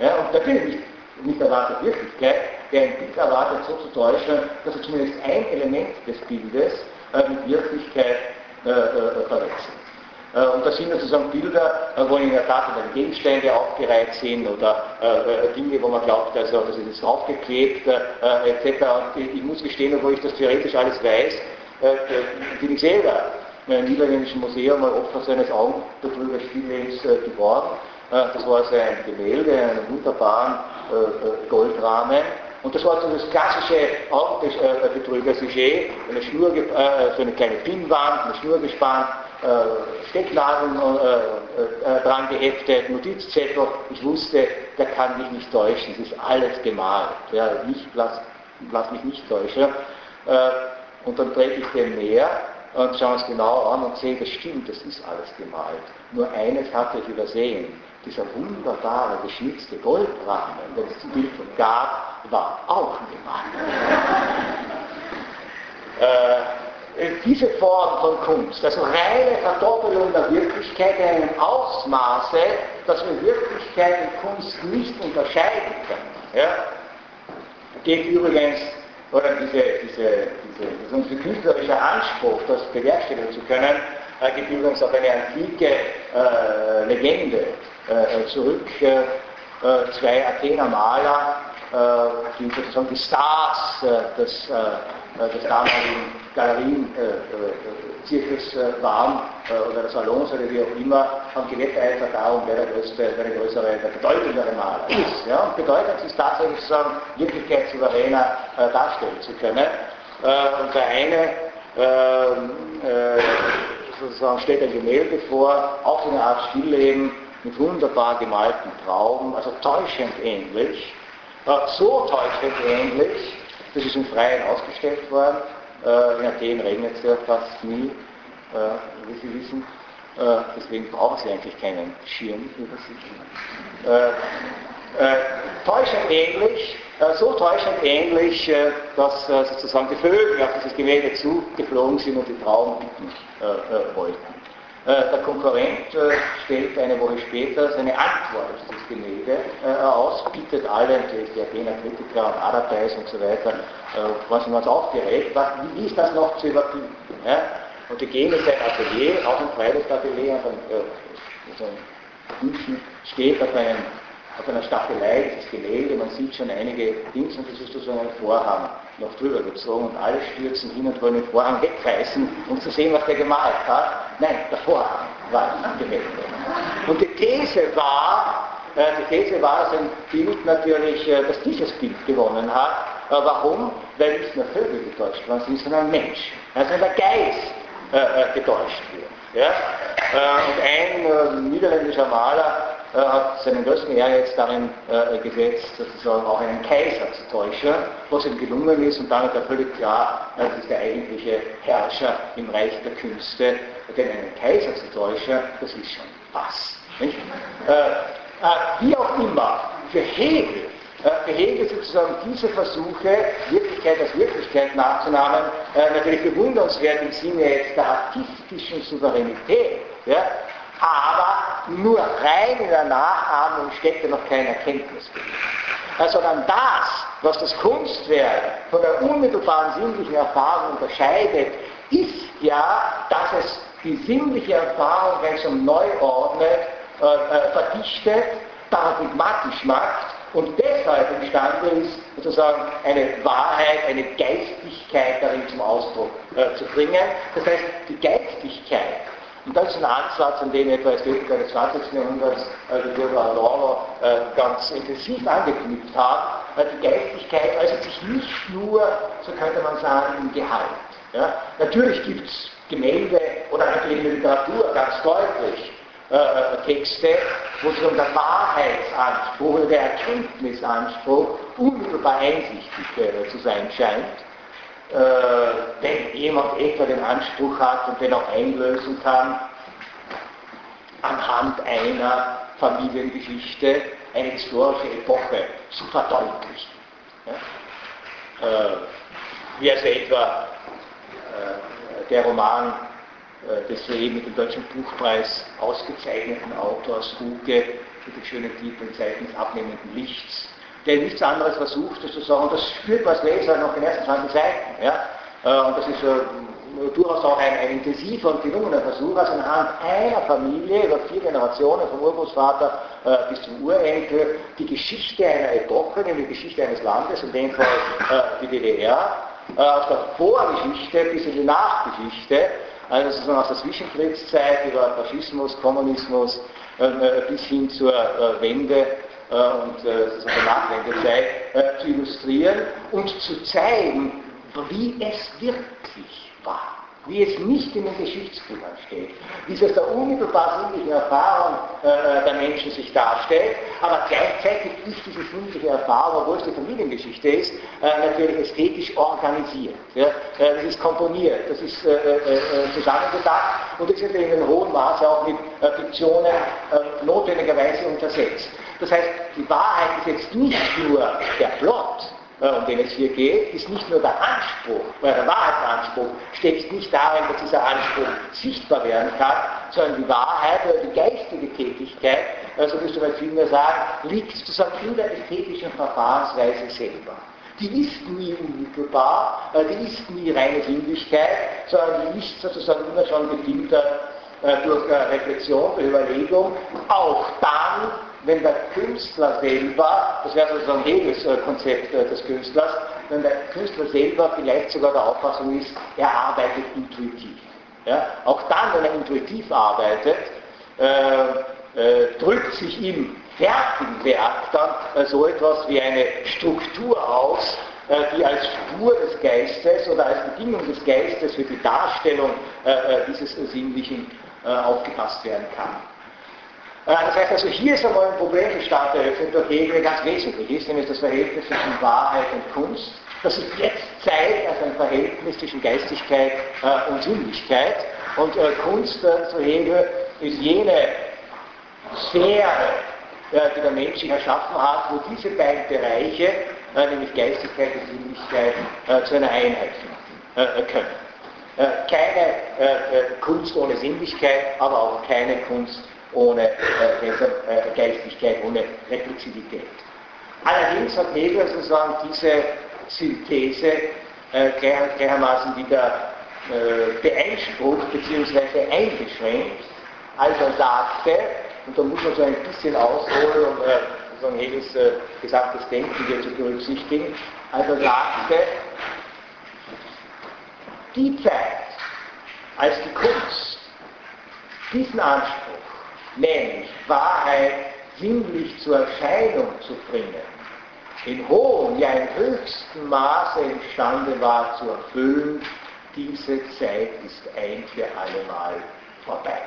ja, und natürlich nicht, nicht erwartet Wirklichkeit, der ein Bild erwartet, so zu täuschen, dass er zumindest ein Element des Bildes äh, mit Wirklichkeit äh, äh, verwechselt. Äh, und das sind sozusagen Bilder, äh, wo in der Tat dann Gegenstände aufgereiht sind oder äh, Dinge, wo man glaubt, also, das ist jetzt draufgeklebt etc. Und ich, muss gestehen, obwohl ich das theoretisch alles weiß, bin ich selber im Niederländischen Museum mal Opfer seines Augenbetrügers Stilllebens geworden. Das war also ein Gemälde, einen wunderbaren Goldrahmen. Und das war so das klassische Augenbetrüger-Sujet, eine Schnur, so eine kleine Pinnwand, eine Schnur gespannt, äh, Stecknadeln äh, äh, dran geheftet, Notizzettel. Ich wusste, der kann mich nicht täuschen, es ist alles gemalt. Ja, ich lass, lass mich nicht täuschen. und dann trete ich den näher und schaue es genau an und sehe, das stimmt, das ist alles gemalt. Nur eines hatte ich übersehen. Dieser wunderbare, geschnitzte Goldrahmen, den es zum Bild gab, war auch gemalt. Äh, diese Form von Kunst, also reine Verdoppelung der Wirklichkeit in einem Ausmaße, dass wir Wirklichkeit und Kunst nicht unterscheiden können, ja, geht übrigens, oder diese, diese, diese, unser künstlerischer Anspruch, das bewerkstelligen zu können, äh, geht übrigens auf eine antike äh, Legende äh, zurück. Äh, zwei Athener Maler, äh, die sozusagen die Stars des äh, des damaligen Galerienzirkels äh, äh, waren oder des Salons oder wie auch immer, haben gewetteifert darum, wer der größte, wer der größere, der bedeutendere Maler ist. Ja? Und bedeutet es tatsächlich sozusagen Wirklichkeit souveräner darstellen zu können. und der eine ähm, sozusagen stellt ein Gemälde vor, auch so eine Art Stillleben mit wunderbar gemalten Trauben, also täuschend ähnlich, so täuschend ähnlich, ist im Freien ausgestellt worden. Äh, in Athen regnet es ja fast nie, äh, wie Sie wissen. Äh, deswegen brauchen Sie eigentlich keinen Schirm über sich. täuschend ähnlich, so täuschend ähnlich, dass sozusagen die Vögel auf dieses Gemälde zugeflogen sind und die Trauben bitten wollten. Äh, der Konkurrent äh, stellt eine Woche später seine Antwort auf dieses Gemälde äh, aus, bittet alle, die Athener Kritiker und Adapteis und so weiter, sind uns aufgeregt, wie ist das noch zu überbieten? Und die gehen in sein Atelier, auch ein Freilichtatelier, und so ein steht auf einem auf einer Staffelei dieses Gemälde, man sieht schon einige Dings und das ist so ein Vorhang noch drüber gezogen und alle stürzen hin und wollen den Vorhang wegreißen, um zu sehen, was der gemalt hat. Nein, der Vorhang war das Gemälde. Und die These war, äh, die These war, dass ein Bild natürlich, äh, dass dieses Bild gewonnen hat. Warum? Weil nicht nur Vögel getäuscht worden sind, sondern Mensch. Also der Geist äh, getäuscht wird. Ja? und ein niederländischer Maler äh, hat seinen größten Ehrgeiz darin äh, gesetzt, sozusagen auch einen Kaiser zu täuschen, was ihm gelungen ist und damit er völlig klar, äh, das ist der eigentliche Herrscher im Reich der Künste, denn einen Kaiser zu täuschen, das ist schon was. Nicht? Äh, äh wie auch immer, für Hegel äh, sozusagen diese Versuche, Wirklichkeit als Wirklichkeit nachzunahmen, natürlich bewundernswert im Sinne jetzt der artistischen Souveränität. Ja? aber nur rein in der Nachahmung steckt ja noch kein Erkenntnisgewinn. Also dann das, was das Kunstwerk von der unmittelbaren sinnlichen Erfahrung unterscheidet, ist ja, dass es die sinnliche Erfahrung gleichsam neu ordnet, äh, äh, verdichtet, paradigmatisch macht und deshalb imstande ist, sozusagen eine Wahrheit, eine Geistigkeit darin zum Ausdruck äh, zu bringen. Das heißt, die Geistigkeit und das ist ein Ansatz, an den etwa Ästhetiker des 20. Jahrhunderts, äh, die Bürger Adorno, äh, ganz intensiv angeknüpft haben. Äh, die Geistigkeit äußert sich nicht nur, so könnte man sagen, im Gehalt. Ja? Natürlich gibt es Gemälde oder natürlich in der Literatur ganz deutlich Texte, wo es um der Wahrheitsanspruch oder der Erkenntnisanspruch unmittelbar einsichtig zu sein scheint. wenn jemand etwa den Anspruch hat und den auch einlösen kann, anhand einer Familiengeschichte eine historische Epoche zu verdeutlichen. Ja? Äh, wie also etwa äh, der Roman äh, des soeben mit dem Deutschen Buchpreis ausgezeichneten Autors Huke mit dem schönen Titel Zeiten des abnehmenden Lichts, der nichts anderes versucht, das zu sagen, und das spürt als Leser noch in den ersten 20 Seiten. Ja? Äh, und das ist äh, durchaus auch ein, ein intensiver und gelungener Versuch, also anhand einer Familie über vier Generationen, vom Urgroßvater äh, bis zum Urenkel, die Geschichte einer Epoche, nämlich die Geschichte eines Landes, in dem Fall äh, die DDR, aus der Vorgeschichte bis in die Nachgeschichte, also sozusagen aus der Zwischenkriegszeit über Faschismus, Kommunismus äh, bis hin zur Wende und sozusagen der Nachwendezeit zu illustrieren und zu zeigen, wie es wirklich war, wie es nicht in den Geschichtsbüchern steht, wie es aus der unmittelbar sinnlichen Erfahrung äh, der Menschen sich darstellt, aber gleichzeitig ist diese sinnliche Erfahrung, obwohl es die Familiengeschichte ist, äh, natürlich ästhetisch organisiert. Ja? Äh, das ist komponiert, das ist äh, äh, äh, zusammengedacht und das ist in einem hohen Maße auch mit Fiktionen notwendigerweise untersetzt. Das heißt, die Wahrheit ist jetzt nicht nur der Plot, äh, um den es hier geht, ist nicht nur der Anspruch, weil der Wahrheitsanspruch steckt nicht darin, dass dieser Anspruch sichtbar werden kann, sondern die Wahrheit oder die geistige Tätigkeit, so also müsste man vielmehr sagen, liegt sozusagen in der ästhetischen Verfahrensweise selber. Die ist nie unmittelbar, äh, die ist nie reine Sinnlichkeit, sondern die ist sozusagen immer schon bedingter äh, durch Reflexion, durch Überlegung, auch dann, wenn der Künstler selber, das wäre sozusagen Hegels Konzept äh, des Künstlers, wenn der Künstler selber vielleicht sogar der Auffassung ist, er arbeitet intuitiv. Ja? Auch dann, wenn er intuitiv arbeitet, äh, äh, drückt sich im fertigen Werk dann äh, so etwas wie eine Struktur aus, äh, die als Spur des Geistes oder als Bedingung des Geistes für die Darstellung äh, dieses Sinnlichen aufgefasst werden kann. Äh, das heißt also, hier ist einmal ein Problem gestartet eröffnet durch Hegel, ganz wesentlich ist, nämlich das Verhältnis zwischen Wahrheit und Kunst. Das sich jetzt zeigt als ein Verhältnis zwischen Geistigkeit äh, und Sinnlichkeit. Und äh, Kunst, äh, so Hegel, ist jene Sphäre, äh, die der Mensch sich erschaffen hat, wo diese beiden Bereiche, äh, nämlich Geistigkeit und Sinnlichkeit, zu einer Einheit finden können. keine Kunst ohne Sinnlichkeit, aber auch keine Kunst ohne äh, äh, Geistigkeit, ohne Replizivität. Allerdings hat Hegel sozusagen diese Synthese äh, gleichermaßen wieder äh, beeinsprucht bzw. eingeschränkt, als er sagte, und da muss man so ein bisschen ausholen, um äh, sozusagen Hegels äh, gesagtes Denken hier zu berücksichtigen, als er sagte, die Zeit, als die Kunst diesen Anspruch nämlich Wahrheit sinnlich zur Erscheinung zu bringen, in hohem, ja im höchsten Maße imstande war zu erfüllen, diese Zeit ist ein für allemal vorbei.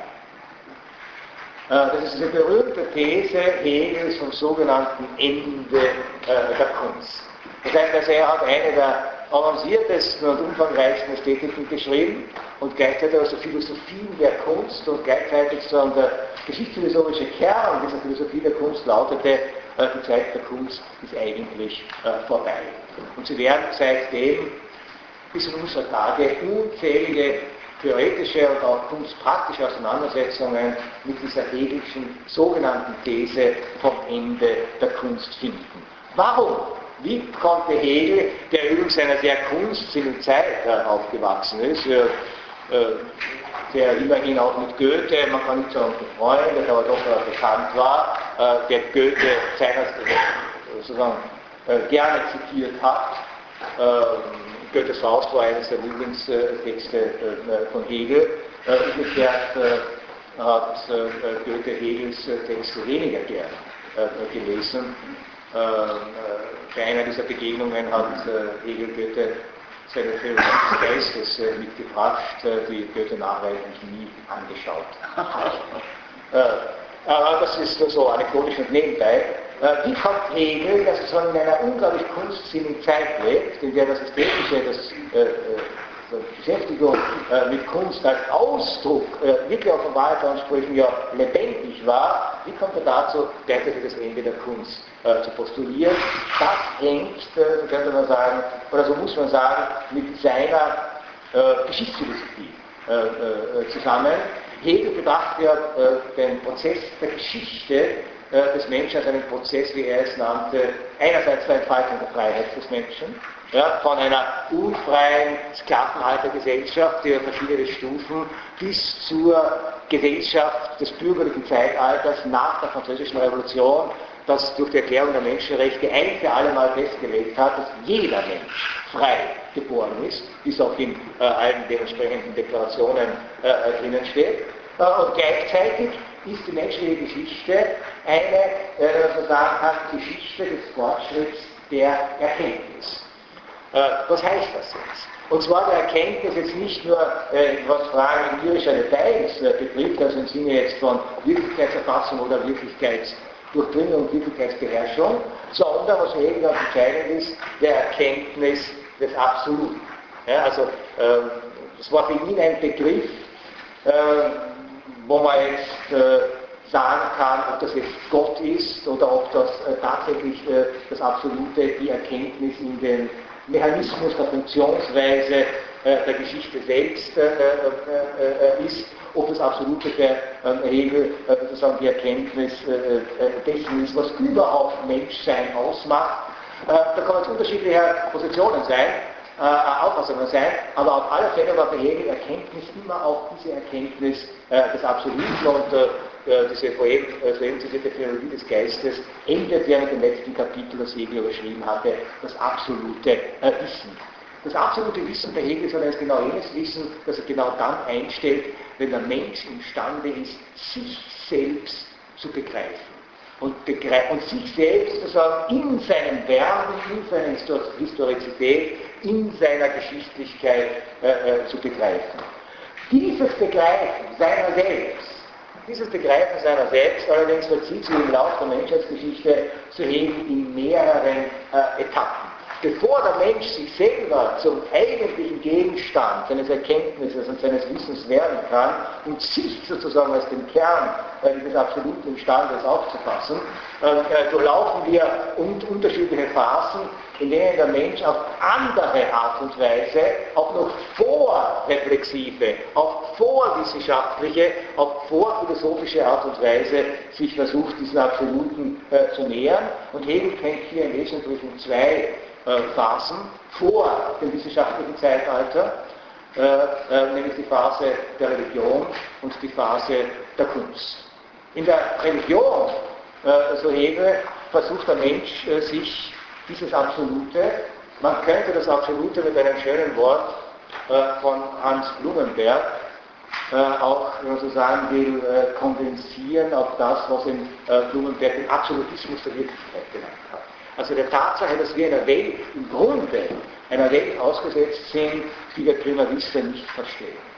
Äh, das ist eine berühmte These Hegels vom sogenannten Ende äh, der Kunst. Das heißt also, er hat eine der avanciertesten und umfangreichsten Ästhetiken geschrieben und gleichzeitig also Philosophien der Kunst und gleichzeitig so der geschichtsphilosophische Kern dieser Philosophie der Kunst lautete, äh, die Zeit der Kunst ist eigentlich äh, vorbei. Und sie werden seitdem bis in unsere Tage unzählige theoretische und auch kunstpraktische Auseinandersetzungen mit dieser hegelischen sogenannten These vom Ende der Kunst finden. Warum wie konnte Hegel, der übrigens einer sehr kunstsinnigen Zeit äh, aufgewachsen ist, äh, der immerhin auch mit Goethe, man kann nicht sagen befreundet, aber doch äh, bekannt war, äh, der Goethe seinerzeit sozusagen äh, gerne zitiert hat. Ähm, Goethes Faust war eines der Lieblingstexte äh, von Hegel. umgekehrt hat Goethe Hegels Texte weniger gerne gelesen. Ähm, äh, bei einer dieser Begegnungen hat äh, Hegel Goethe seine Theorie des Geistes äh, mitgebracht, die Goethe nachweislich nie angeschaut hat. aber das ist so anekdotisch und nebenbei. Wie kommt Hegel, dass er in einer unglaublich kunstsinnigen Zeit lebt, in der das Ästhetische, das Beschäftigung äh, mit Kunst als Ausdruck äh, wirklich auch von Wahrheitsansprüchen ja lebendig war, wie kommt er dazu, gleichzeitig das Ende der Kunst äh, zu postulieren? Das hängt, äh, so könnte man sagen, oder so muss man sagen, mit seiner äh, Geschichtsphilosophie äh, zusammen. Hegel betrachtet ja den Prozess der Geschichte des Menschen als einen Prozess, wie er es nannte, einerseits der Entfaltung der Freiheit des Menschen, ja, von einer unfreien Sklavenhaltergesellschaft, die verschiedene Stufen, bis zur Gesellschaft des bürgerlichen Zeitalters nach der Französischen Revolution, das durch die Erklärung der Menschenrechte ein für alle Mal festgelegt hat, dass jeder Mensch frei geboren ist, wie es auch in äh, allen dementsprechenden Deklarationen äh, äh drinnen steht. Äh, und gleichzeitig ist die menschliche Geschichte eine, äh, was man sagen kann, Geschichte des Fortschritts der Erkenntnis. Äh, was heißt das jetzt? Und zwar der Erkenntnis jetzt nicht nur, äh, was Fragen empirischer Details äh, betrifft, also im Sinne jetzt von Wirklichkeitserfassung oder Wirklichkeitsdurchdringung und Wirklichkeitsbeherrschung, sondern, was eben ganz entscheidend ist, der Erkenntnis des Absoluten. Ja, also äh, das war für ihn ein Begriff, äh, wo man jetzt äh, sagen kann, ob das jetzt Gott ist oder ob das äh, tatsächlich äh, das Absolute, die Erkenntnis in den Mechanismus der Funktionsweise äh, der Geschichte selbst äh, äh, ist, ob das Absolute für ähm, Hegel sozusagen die Erkenntnis dessen ist, was überhaupt Menschsein ausmacht. Da kann es unterschiedliche Positionen sein, Auffassungen sein, aber auf alle Fälle war bei Hegel Erkenntnis immer auch diese Erkenntnis des Absoluten und diese vorhin, vorhin zitierte Theologie des Geistes endet mit dem letzten Kapitel, das Hegel überschrieben hatte, das absolute äh, Wissen. Das absolute Wissen der Hegel soll als genau jenes Wissen, das er genau dann einstellt, wenn der Mensch imstande ist, sich selbst zu begreifen. Und, und sich selbst sozusagen in seinem Werden, in seiner Historizität, in seiner Geschichtlichkeit äh, äh, zu begreifen. Dieses Begreifen seiner selbst dieses Begreifen seiner selbst allerdings verzieht sich im Laufe der Menschheitsgeschichte zu Hegel in mehreren äh, Etappen. Bevor der Mensch sich selber zum eigentlichen Gegenstand seines Erkenntnisses und seines Wissens werden kann und sich sozusagen als den Kern äh, des absoluten Imstandes aufzufassen, äh, äh durchlaufen wir un unterschiedliche Phasen, in denen der Mensch auf andere Art und Weise, auch noch vorreflexive, auch vorwissenschaftliche, auch vorphilosophische Art und Weise sich versucht, diesen Absoluten äh, zu nähern. Und Hegel kennt hier im Wesentlichen zwei äh, Phasen vor dem wissenschaftlichen Zeitalter, äh, äh, nämlich die Phase der Religion und die Phase der Kunst. In der Religion, äh, so Hegel, versucht der Mensch äh, sich dieses Absolute, man könnte das Absolute mit einem schönen Wort äh, von Hans Blumenberg äh, auch, wenn man so sagen will, äh, kondensieren auf das, was in äh, Blumenberg den Absolutismus der Wirklichkeit genannt hat. Also der Tatsache, dass wir in einer Welt im Grunde einer Welt ausgesetzt sind, die wir prima vista nicht verstehen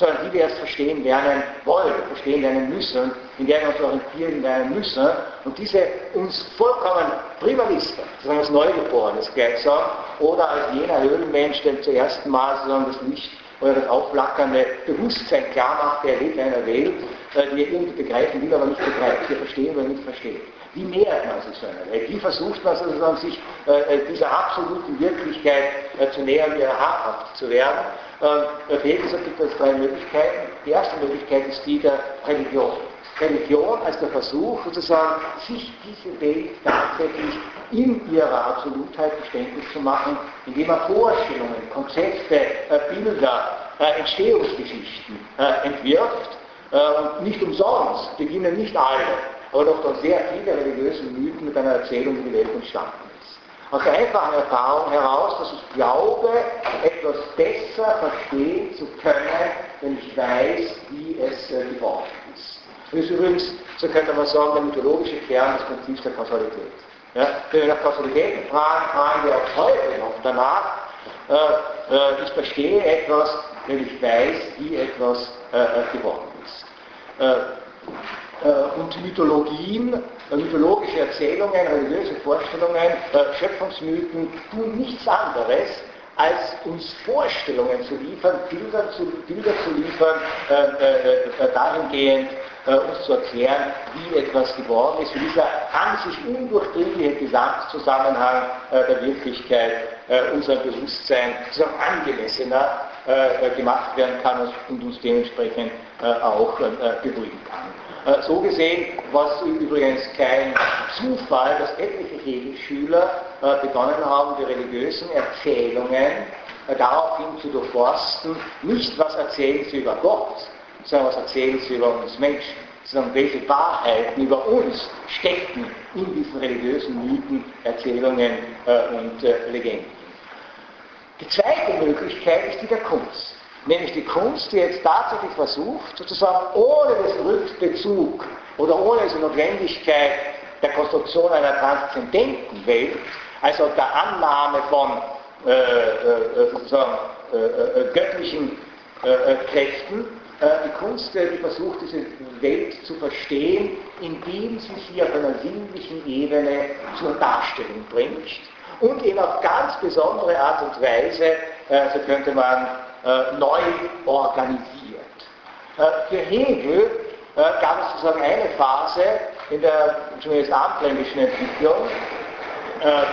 sondern die wir erst verstehen lernen wollen, verstehen lernen müssen, in der wir uns orientieren lernen müssen und diese uns vollkommen prima vista, sozusagen als Neugeborenes gleichsam, oder als jener Höhlenmensch, der zum ersten Mal sozusagen das Licht oder das aufflackernde Bewusstsein klar macht, der lebt in einer Welt, äh, die er irgendwie begreifen will, aber nicht begreift, er verstehen oder nicht versteht. Wie nähert man sich so einer Welt? Wie versucht man sozusagen sich äh, äh dieser absoluten Wirklichkeit äh, zu nähern, ihrer habhaft zu werden? Äh, Hegel sagt, gibt es drei Möglichkeiten. Die erste Möglichkeit ist die der Religion. Religion als der Versuch, sozusagen, sich diese Welt tatsächlich in ihrer Absolutheit verständlich zu machen, indem man Vorstellungen, Konzepte, Bilder, Entstehungsgeschichten entwirft. Und nicht umsonst beginnen nicht alle, aber doch dann sehr viele religiöse Mythen mit einer Erzählung, wie die Welt entstanden ist. Aus der einfachen Erfahrung heraus, dass ich glaube, etwas besser verstehen zu können, wenn ich weiß, wie es geworden ist. Das ist übrigens, so könnte man sagen, der mythologische Kern des Prinzips der Kausalität. Ja, wenn wir nach Kausalitäten fragen, fragen wir auch heute noch danach, äh, äh, ich verstehe etwas, wenn ich weiß, wie etwas äh, äh geworden ist. Äh, äh, und Mythologien, äh, mythologische Erzählungen, religiöse Vorstellungen, Schöpfungsmythen tun nichts anderes, als uns Vorstellungen zu liefern, Bilder zu, Bilder zu liefern, äh, äh, dahingehend äh, uns zu erklären, wie etwas geworden ist, wie dieser an sich undurchdringliche Gesamtzusammenhang der Wirklichkeit unserem Bewusstsein sozusagen angemessener gemacht werden kann und uns dementsprechend auch beruhigen kann. Äh, so gesehen war es übrigens kein Zufall, dass etliche Hegel-Schüler äh, begonnen haben, die religiösen Erzählungen äh, daraufhin zu durchforsten, nicht was erzählen sie über Gott, sondern was erzählen sie über uns Menschen, sondern welche Wahrheiten über uns stecken in diesen religiösen Mythen, Erzählungen und Legenden. Die zweite Möglichkeit ist die der Kunst nämlich die Kunst, die jetzt tatsächlich versucht, sozusagen ohne den Rückbezug oder ohne diese Notwendigkeit der Konstruktion einer transzendenten Welt, also der Annahme von äh, äh, sozusagen äh, äh göttlichen äh, äh, Kräften, die Kunst, die versucht, diese Welt zu verstehen, indem sie sie auf einer sinnlichen Ebene zur Darstellung bringt und eben auf ganz besondere Art und Weise, so könnte man äh, neu organisiert. Äh, für Hegel äh, gab es sozusagen eine Phase in der zumindest abendländischen Entwicklung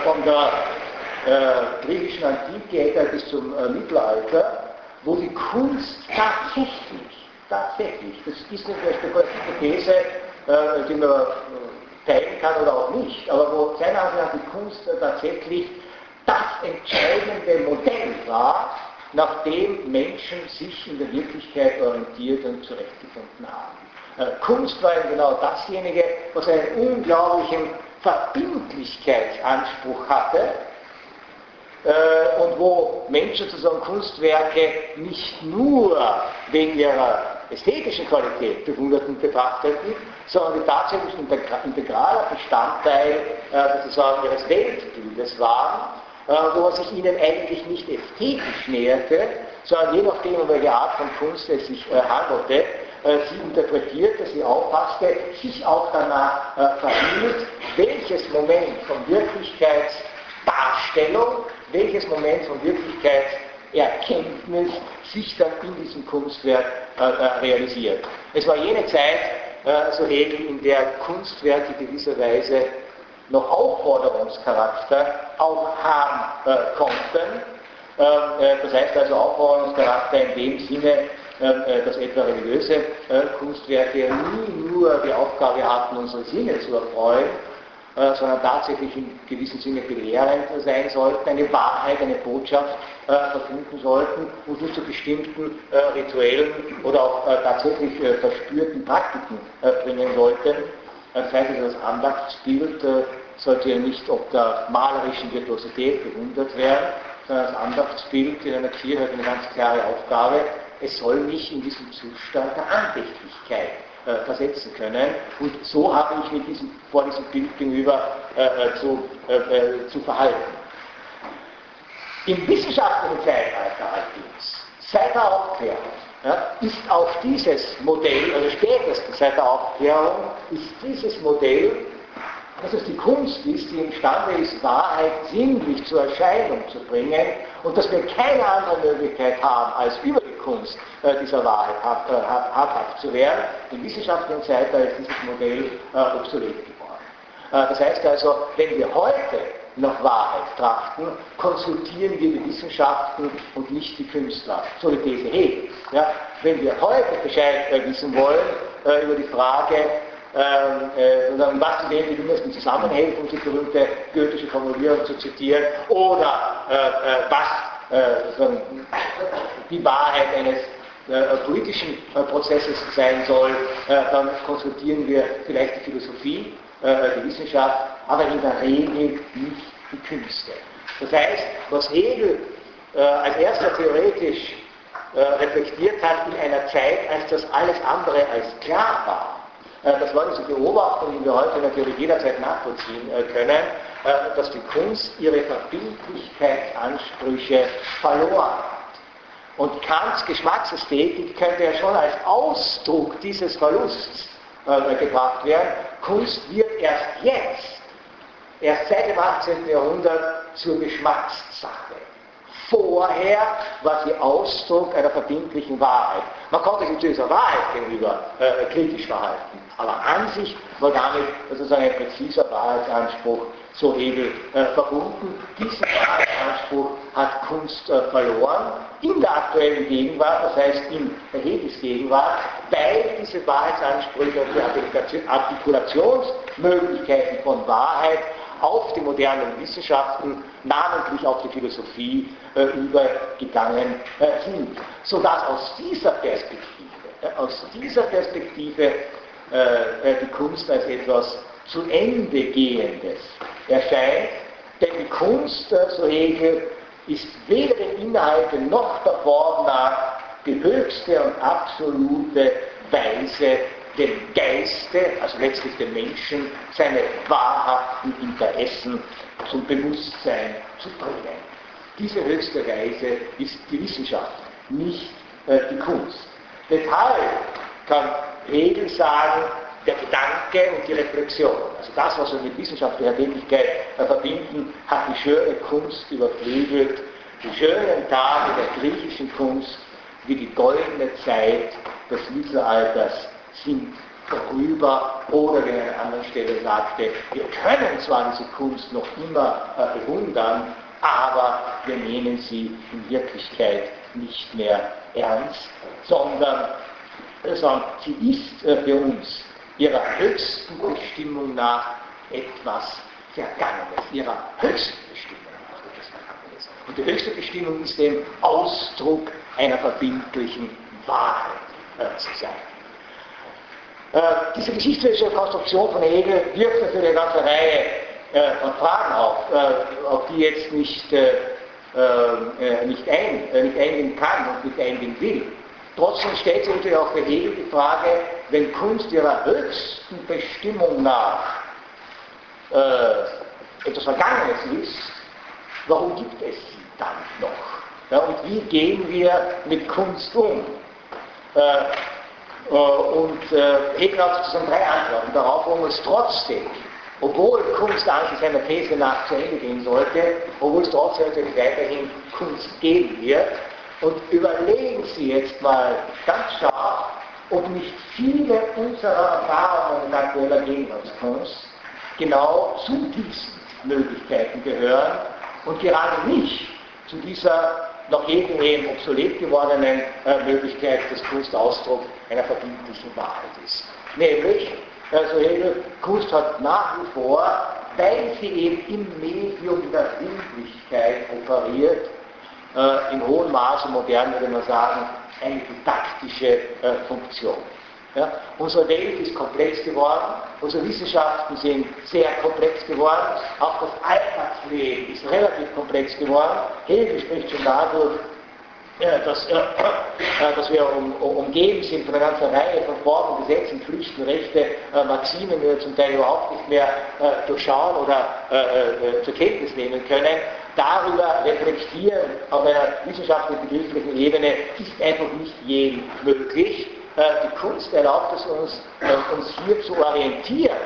von der griechischen Antike bis zum Mittelalter, wo die Kunst tatsächlich, tatsächlich, das ist eine spekulative These, die man teilen kann oder auch nicht, aber wo seiner Ansicht nach die Kunst tatsächlich das entscheidende Modell war, nachdem Menschen sich in der Wirklichkeit orientiert und zurechtgefunden haben. Äh, Kunst war eben genau dasjenige, was einen unglaublichen Verbindlichkeitsanspruch hatte äh, und wo Menschen sozusagen Kunstwerke nicht nur wegen ihrer ästhetischen Qualität bewunderten und betrachteten, sondern die tatsächlich integraler Bestandteil äh, sozusagen ihres Weltbildes waren äh, wo man sich ihnen eigentlich nicht ästhetisch näherte, sondern je nachdem, um welche Art von Kunst es sich äh, handelte, äh, sie interpretierte, sie auffasste, sich auch danach verhielt, welches Moment von Wirklichkeitsdarstellung, welches Moment von Wirklichkeitserkenntnis sich dann in diesem Kunstwerk realisiert. Es war jene Zeit, so Hegel, in der Kunstwerke gewisserweise noch Aufforderungscharakter auch haben äh, konnten. Ähm, äh, das heißt also Aufforderungscharakter in dem Sinne, ähm, äh, dass etwa religiöse äh, Kunstwerke nie nur die Aufgabe hatten, unsere Sinne zu erfreuen, äh, sondern tatsächlich in gewissem Sinne belehrend sein sollten, eine Wahrheit, eine Botschaft verkünden sollten und nur zu bestimmten rituellen oder auch tatsächlich verspürten Praktiken bringen sollten. Das heißt also, das Andachtsbild sollte ja nicht ob der malerischen Virtuosität bewundert werden, sondern das Andachtsbild in einer Kirche hat eine ganz klare Aufgabe. Es soll mich in diesen Zustand der Andächtlichkeit äh, versetzen können. Und so habe ich mich diesem, vor diesem Bild gegenüber äh, äh zu, äh, äh, zu verhalten. Im wissenschaftlichen Zeitalter allerdings, seit der Aufklärung, ja, ist auch dieses Modell, also spätestens seit der Aufklärung, ist dieses Modell dass es die Kunst ist, die imstande ist, Wahrheit sinnlich zur Erscheinung zu bringen und dass wir keine andere Möglichkeit haben, als über die Kunst äh, dieser Wahrheit hab, äh, habhaft zu werden. Im wissenschaftlichen Zeitalter ist dieses Modell äh, obsolet geworden. Äh, das heißt also, wenn wir heute nach Wahrheit trachten, konsultieren wir die Wissenschaften und nicht die Künstler. So die These Hegel. Ja? Wenn wir heute Bescheid äh, wissen wollen äh, über die Frage, ähm, äh, was zu den innersten Zusammenhängen, um die berühmte goethische Formulierung zu zitieren, oder äh, äh was äh, die Wahrheit eines äh, politischen äh, Prozesses sein soll, dann konsultieren wir vielleicht die Philosophie, die Wissenschaft, aber in der Regel nicht die Künste. Das heißt, was Hegel als erster theoretisch reflektiert hat in einer Zeit, als das alles andere als klar war, äh, das war diese Beobachtung, die wir heute natürlich jederzeit nachvollziehen äh, können, äh, dass die Kunst ihre Verbindlichkeitsansprüche verloren hat. Und Kants Geschmacksästhetik könnte ja schon als Ausdruck dieses Verlusts äh, gebracht werden. Kunst wird erst jetzt, erst seit dem 18. Jahrhundert zur Geschmackssache. Vorher war sie Ausdruck einer verbindlichen Wahrheit. Man konnte sich zu dieser Wahrheit gegenüber äh, kritisch verhalten, aber an sich war damit sozusagen ein präziser Wahrheitsanspruch so Hegel äh, verbunden. Diesen Wahrheitsanspruch hat Kunst äh, verloren in der aktuellen Gegenwart, das heißt in der Hegels Gegenwart, weil diese Wahrheitsansprüche und die Artikulationsmöglichkeiten von Wahrheit auf die modernen Wissenschaften, namentlich auf die Philosophie, äh, übergegangen äh, sind. Sodass aus dieser Perspektive, äh, aus dieser Perspektive äh, die Kunst als etwas zu Ende gehendes erscheint, denn die Kunst, so Hegel, ist weder den Inhalten noch der Form nach die höchste und absolute Weise dem Geiste, also letztlich dem Menschen, seine wahrhaften Interessen zum Bewusstsein zu bringen. Diese höchste Weise ist die Wissenschaft, nicht äh, die Kunst. Deshalb kann Hegel sagen, der Gedanke und die Reflexion, also das, was wir mit wissenschaftlicher Tätigkeit äh, verbinden, hat die schöne Kunst überflügelt. Die schönen Tage der griechischen Kunst, wie die goldene Zeit des Mittelalters sind vorüber oder wie an einer anderen Stelle sagte, wir können zwar diese Kunst noch immer äh, bewundern, aber wir nehmen sie in Wirklichkeit nicht mehr ernst, sondern, sondern sie ist äh, für uns ihrer höchsten Bestimmung nach etwas Vergangenes, ihrer höchsten Bestimmung nach etwas Vergangenes. Und die höchste Bestimmung ist dem Ausdruck einer verbindlichen Wahrheit äh, zu sein. Äh, diese geschichtswissenschaftliche Konstruktion von Hegel wirft natürlich eine ganze Reihe äh, von Fragen auf, äh, auf die jetzt nicht, äh, nicht, ein, nicht eingehen kann und nicht eingehen will. Trotzdem stellt sich natürlich auch für Hegel die Frage, wenn Kunst ihrer höchsten Bestimmung nach etwas Vergangenes ist, warum gibt es sie dann noch? Ja, und wie gehen wir mit Kunst um? Äh, und äh, Hegel hat sozusagen drei Antworten darauf, warum es trotzdem, obwohl Kunst eigentlich seiner These nach zu Ende gehen sollte, obwohl es trotzdem natürlich weiterhin Kunst geben wird. Und überlegen Sie jetzt mal ganz scharf, ob nicht viele unserer Erfahrungen in aktueller Gegenwartskunst genau zu diesen Möglichkeiten gehören und gerade nicht zu dieser noch eben obsolet gewordenen äh, Möglichkeit des Kunstausdrucks einer verbindlichen Wahrheit ist. Nämlich, also Hegel, Kunst hat nach wie vor, weil sie eben im Medium der Sinnlichkeit operiert, äh, in hohem Maße modern würde man sagen, eine didaktische äh, Funktion. Ja? Unsere Welt ist komplex geworden, unsere Wissenschaften sind sehr komplex geworden, auch das Alltagsleben ist relativ komplex geworden. Hegel spricht schon dadurch, äh, dass, äh, äh, dass, wir um, umgeben sind von einer ganzen Reihe von Formen, Gesetzen, Pflichten, Rechte, äh, Maximen, die wir zum Teil überhaupt nicht mehr äh, durchschauen oder äh, zur Kenntnis nehmen können. Darüber reflektieren auf einer wissenschaftlichen, begrifflichen Ebene ist einfach nicht jedem möglich. Äh, die Kunst erlaubt es uns, äh, uns hier zu orientieren,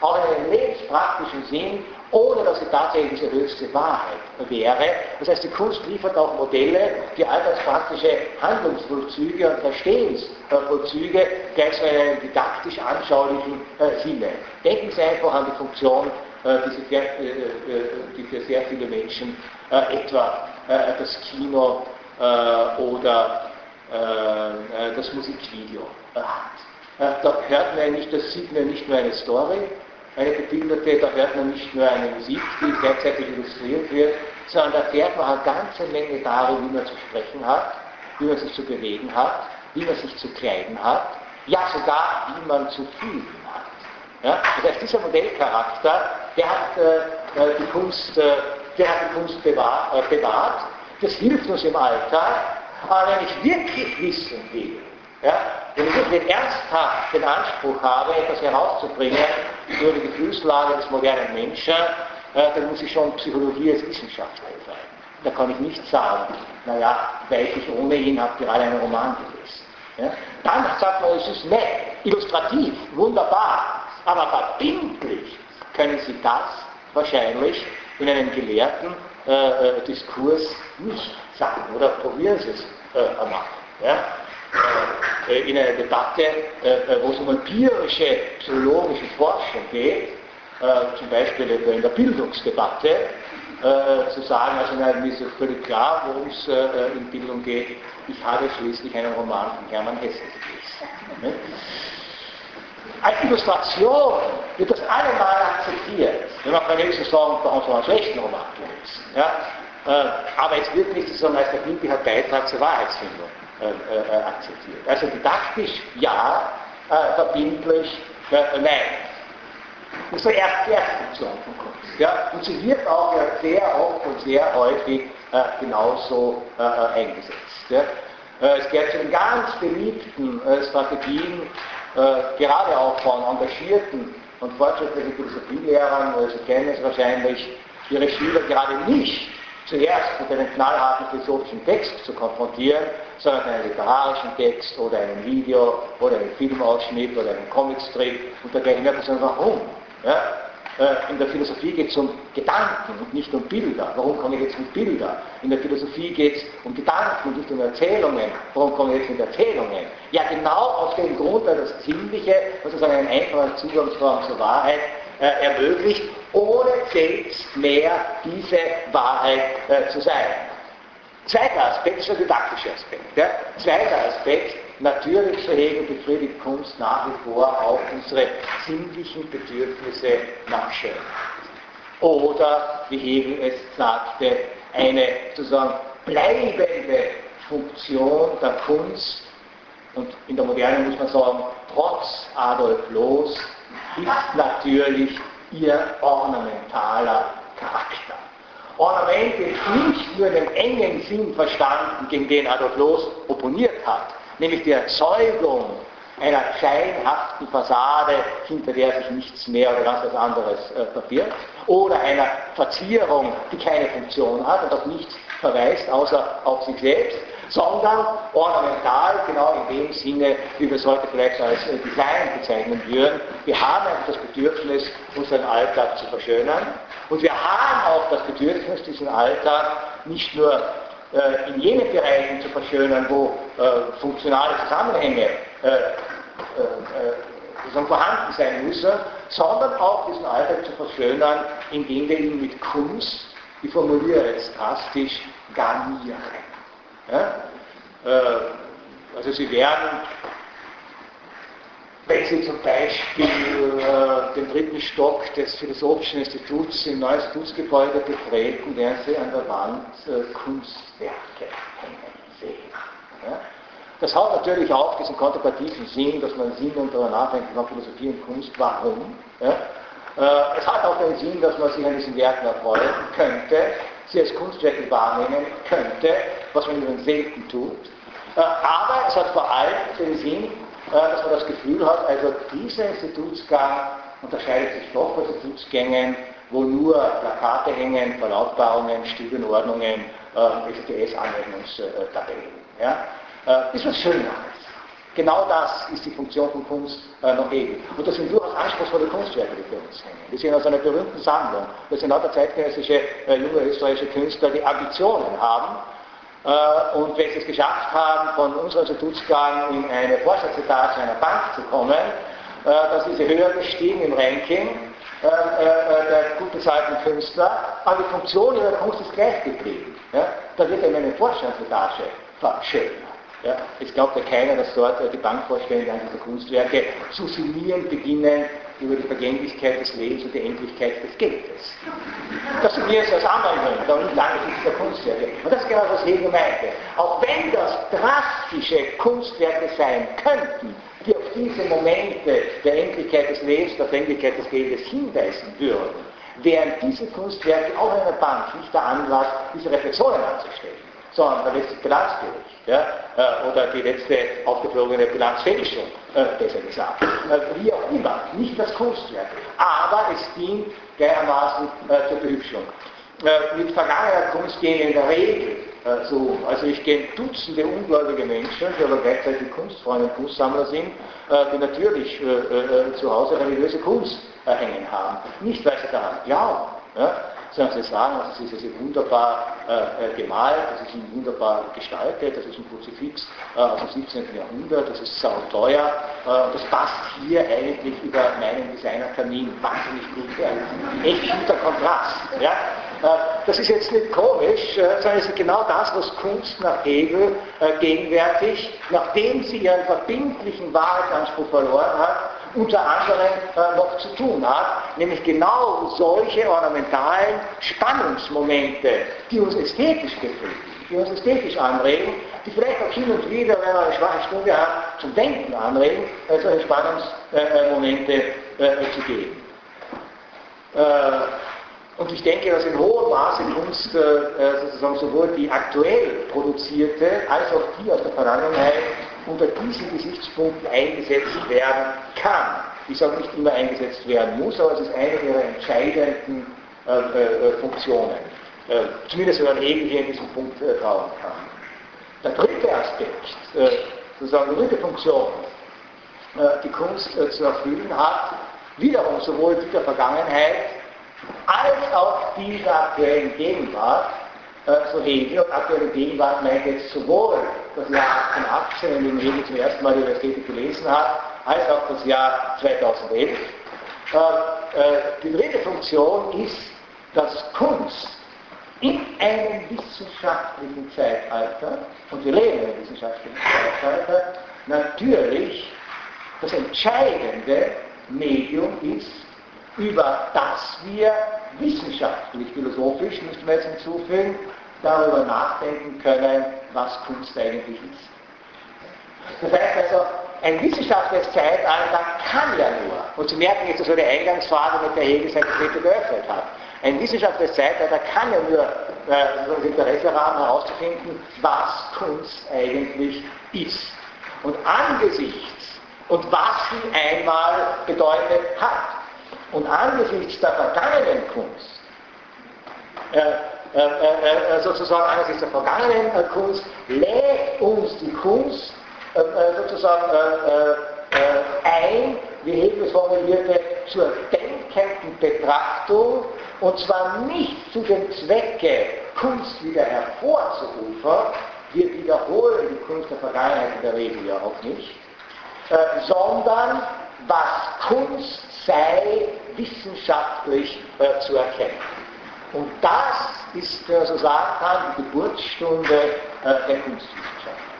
auch in einem lebenspraktischen Sinn, ohne dass sie tatsächlich diese höchste Wahrheit wäre. Das heißt, die Kunst liefert auch Modelle für alltagspraktische Handlungsvollzüge und Verstehensvollzüge, gleichsam in einem didaktisch anschaulichen äh, Sinne. Denken Sie einfach an die Funktion, die für sehr viele Menschen etwa das Kino oder äh, das Musikvideo hat. Äh, da hört man nicht, das sieht man nicht nur eine Story, eine gebildete, da hört man nicht nur eine Musik, die gleichzeitig illustriert wird, sondern da erfährt man eine ganze Menge darüber, wie man zu sprechen hat, wie man sich zu bewegen hat, wie man sich zu kleiden hat, ja sogar wie man zu fühlen. Ja? Das heißt, dieser Modellcharakter, der hat äh, die Kunst, äh, der hat die Kunst bewahrt, äh, bewahrt. Das hilft uns im Alltag, aber wenn ich wirklich wissen will, ja, wenn ich wirklich ernsthaft den Anspruch habe, etwas herauszubringen über die Gefühlslage des modernen Menschen, äh, dann muss ich schon Psychologie als Wissenschaft betreiben. Da kann ich nicht sagen, naja, weil ich ohnehin habe gerade einen Roman gelesen. Ja? Dann sagt man, es ist nett, illustrativ, wunderbar, aber verbindlich können Sie das wahrscheinlich in einem gelehrten äh, äh, Diskurs nicht sagen. Oder probieren Sie es äh, einmal. Ja? Äh, in einer Debatte, äh, wo es um empirische psychologische Forschung geht, äh, zum Beispiel in der Bildungsdebatte, zu sagen, also nein, mir ist völlig klar, worum es in Bildung geht. Ich habe schließlich einen Roman von Hermann Hesse gelesen. Als Illustration wird das allemal akzeptiert. Wir machen wenigstens sagen, bei uns einen schlechten Roman gelesen. Ja? aber es wird nicht sozusagen als der bildliche Beitrag zur Wahrheitsfindung äh, äh, akzeptiert. Also didaktisch ja, äh, verbindlich nein. Das ist erste Funktion von Kunst. Ja? Und sie wird auch sehr oft und sehr häufig genauso eingesetzt. Ja? es gehört zu den ganz beliebten Strategien, gerade auch von engagierten und fortschrittlichen Philosophielehrern, Sie kennen es wahrscheinlich, ihre Schüler gerade nicht zuerst mit einem knallharten philosophischen Text zu konfrontieren, sondern einen literarischen Text oder einen Video oder einen Filmausschnitt oder einen Comicstrip und dergleichen mehr. Sagen, warum? Ja? Äh, in der Philosophie geht es um Gedanken und nicht um Bilder. Warum komme ich jetzt mit Bildern? In der Philosophie geht es um Gedanken und nicht um Erzählungen. Warum komme ich jetzt mit Erzählungen? Ja, genau aus dem Grund, weil das Ziemliche, sozusagen ein einfacher Zugangsform zur Wahrheit, äh, ermöglicht, ohne selbst mehr diese Wahrheit äh, zu sein. Zweiter Aspekt ist der didaktische Aspekt. Ja? Zweiter Aspekt, natürlich so hegen befriedigt Kunst nach wie vor auch unsere sinnlichen Bedürfnisse nach Schönheit. Oder, wie Hegel es sagte, eine sozusagen bleibende Funktion der Kunst und in der Moderne muss man sagen, trotz Adolf Loos ist natürlich ihr ornamentaler Charakter. Ornament ist nicht nur in dem engen Sinn verstanden, gegen den Adolf Loos opponiert hat, nämlich die Erzeugung einer scheinhaften Fassade, hinter der sich nichts mehr oder ganz was anderes äh, verbirgt, oder einer Verzierung, die keine Funktion hat und auf nichts verweist, außer auf sich selbst, sondern ornamental, genau in dem Sinne, wie wir es heute vielleicht als äh, Design bezeichnen würden. Wir haben das Bedürfnis, unseren Alltag zu verschönern und wir haben auch das Bedürfnis, diesen Alltag nicht nur äh, in jenen Bereichen zu verschönern, wo äh, funktionale Zusammenhänge äh, äh, äh vorhanden sein müssen, sondern auch diesen Alltag zu verschönern, indem wir ihn mit Kunst, ich formuliere jetzt drastisch, garnieren. Ja? Also sie werden, wenn Sie zum Beispiel äh, den dritten Stock des Philosophischen Instituts im neuen Institutsgebäude betreten, werden Sie an der Wand äh, Kunstwerke sehen. Ja? Das hat natürlich auch diesen kontemplativen Sinn, dass man Sinn und darüber nachdenken kann, Philosophie und Kunst, warum. Ja? Äh, es hat auch den Sinn, dass man sich an diesen Werken erfreuen könnte, sie als Kunstwerke wahrnehmen könnte, was man übrigens selten tut. Äh, aber es hat vor allem den Sinn, dass man das Gefühl hat, also dieser Institutsgang unterscheidet sich doch von Institutsgängen, wo nur Plakate hängen, Verlautbarungen, Studienordnungen, äh, STS-Anwendungstabellen. Ja? Äh, ist was Schöneres. Genau das ist die Funktion von Kunst äh, noch ewig. Und das sind durchaus anspruchsvolle Kunstwerke, die für uns hängen. Wir sind aus einer berühmten Sammlung. Das sind lauter zeitgenössische äh, junge österreichische Künstler, die Ambitionen haben. Äh, und wenn sie es geschafft haben, von unserem Institutsgang in eine Vorstandsetage einer Bank zu kommen, äh, dass sie höher gestiegen im Ranking äh, äh, der gut bezahlten Künstler, aber die Funktion ihrer Kunst ist gleich geblieben. Ja? Da wird eben eine Vorstandsetage verschönert. Ja, es glaubt ja keiner, dass dort die Bankvorstände an diese Kunstwerke zu sinnieren beginnen über die Vergänglichkeit des Lebens und die Endlichkeit des Geldes. Das sinnieren sie aus anderen Gründen, aber nicht angesichts der Kunstwerke. Und das ist genau, was Hegel meinte. Auch wenn das drastische Kunstwerke sein könnten, die auf diese Momente der Endlichkeit des Lebens, der Vergänglichkeit des Geldes hinweisen würden, wären diese Kunstwerke auch in einer Bank nicht der Anlass, diese Reflexionen anzustellen sondern der letzte Bilanzbericht ja, äh, oder die letzte aufgeflogene Bilanzfälschung, äh, besser gesagt. Äh, wie auch immer, nicht das Kunstwerk, aber es dient gleichermaßen äh, zur Behübschung. Äh, mit vergangener Kunst gehen in der Regel äh, so Also ich kenne Dutzende ungläubige Menschen, die aber gleichzeitig Kunstfreunde und Kunstsammler sind, die natürlich zu Hause religiöse Kunst hängen haben. Nicht, weil sie daran glauben, ja, sondern sie sagen, also es ist also wunderbar äh, gemalt, das ist wunderbar gestaltet, das ist ein Kruzifix äh, aus dem 17. Jahrhundert, das ist sauteuer, äh, das passt hier eigentlich über meinen Designertermin wahnsinnig gut. Ein echt guter Kontrast. Ja? Äh, das ist jetzt nicht komisch, äh, sondern es ist genau das, was Kunst nach Hegel äh, gegenwärtig, nachdem sie ihren verbindlichen Wahrheitsanspruch verloren hat, unter anderem äh, noch zu tun hat, nämlich genau solche ornamentalen Spannungsmomente, die uns ästhetisch befriedigen, die uns ästhetisch anregen, die vielleicht auch hin und wieder, wenn man eine schwache Stunde hat, zum Denken anregen, äh, solche Spannungsmomente äh, zu geben. Und ich denke, dass in hohem Maße Kunst sozusagen sowohl die aktuell produzierte als auch die aus der Vergangenheit unter diesen Gesichtspunkten eingesetzt werden kann. Ich sage nicht immer eingesetzt werden muss, aber es ist eine ihrer entscheidenden äh, äh, Funktionen. Äh, zumindest wenn man Hegel hier in diesem Punkt äh, trauen kann. Der dritte Aspekt, äh, sozusagen die dritte Funktion, äh, die Kunst zu erfüllen hat, wiederum sowohl die der Vergangenheit als auch die der aktuellen Gegenwart, so Hegel und aktuelle Gegenwart meint jetzt sowohl das Jahr 1818, in dem Hegel zum ersten Mal die Ästhetik gelesen hat, als auch das Jahr 2011. Äh, äh, die dritte Funktion ist, dass Kunst in einem wissenschaftlichen Zeitalter, und wir leben in einem wissenschaftlichen Zeitalter, natürlich das entscheidende Medium ist, über das wir wissenschaftlich, philosophisch, müssen wir jetzt hinzufügen, darüber nachdenken können, was Kunst eigentlich ist. Das heißt also, ein wissenschaftliches Zeitalter kann ja nur, und Sie merken jetzt so die Eingangsphase, mit der Hegel seine Kapitel geöffnet hat, ein wissenschaftliches Zeitalter kann ja nur äh, das Interesse haben, herauszufinden, was Kunst eigentlich ist. Und angesichts und was sie einmal bedeutet hat, und angesichts der vergangenen Kunst, äh, sozusagen angesichts der vergangenen Kunst, lädt uns die Kunst sozusagen ein, wie Hegel formulierte, zur denkenden Betrachtung und zwar nicht zu dem Zwecke, Kunst wieder hervorzurufen, wir wiederholen die Kunst der Vergangenheit in der Regel ja auch nicht, äh, sondern was Kunst sei, wissenschaftlich äh, zu erkennen. Und das ist, man so sagen kann, die Geburtsstunde äh, der Kunstwissenschaft.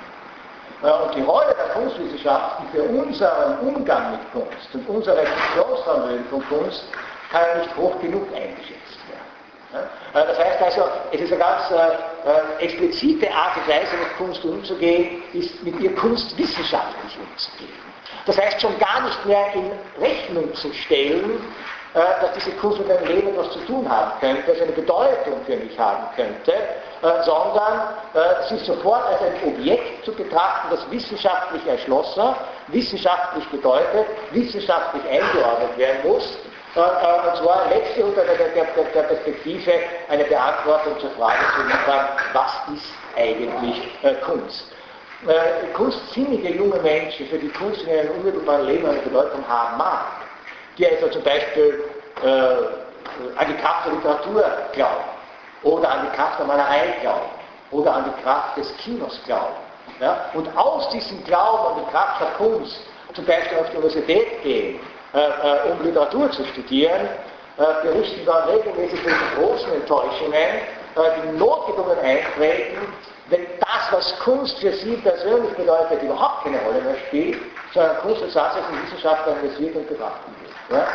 Äh, und die Rolle der Kunstwissenschaft, die für unseren Umgang mit Kunst und unser Reflexionsvermögen von Kunst kann nicht hoch genug eingeschätzt werden. Äh, das heißt also, es ist eine ganz äh, explizite Art und Weise, mit Kunst umzugehen, ist mit ihr kunstwissenschaftlich umzugehen. Das heißt schon gar nicht mehr in Rechnung zu stellen, äh, dass diese Kunst mit meinem Leben etwas zu tun haben könnte, also eine Bedeutung für mich haben könnte, äh, sondern äh, sie sofort als ein Objekt zu betrachten, das wissenschaftlich erschlossen, wissenschaftlich bedeutet, wissenschaftlich eingeordnet werden muss, und zwar letztlich unter der, der, der, Perspektive eine Beantwortung zur Frage zu liefern, was ist eigentlich Kunst? kunstsinnige junge Menschen, für die Kunst in ihrem unmittelbaren Leben eine Bedeutung haben mag, die also zum Beispiel äh, an die Kraft der Literatur glauben oder an die Kraft der Malerei glauben oder an die Kraft des Kinos glauben. Ja? Und aus diesem Glauben an die Kraft der Kunst zum Beispiel auf die Universität gehen, äh, äh, um Literatur zu studieren, äh, berichten dann regelmäßig von großen Enttäuschungen, äh, die notgedrungen eintreten, wenn das, was Kunst für sie persönlich bedeutet, überhaupt keine Rolle mehr spielt, sondern Kunst als tatsächlich Wissenschaft analysiert und betrachtet. Ja?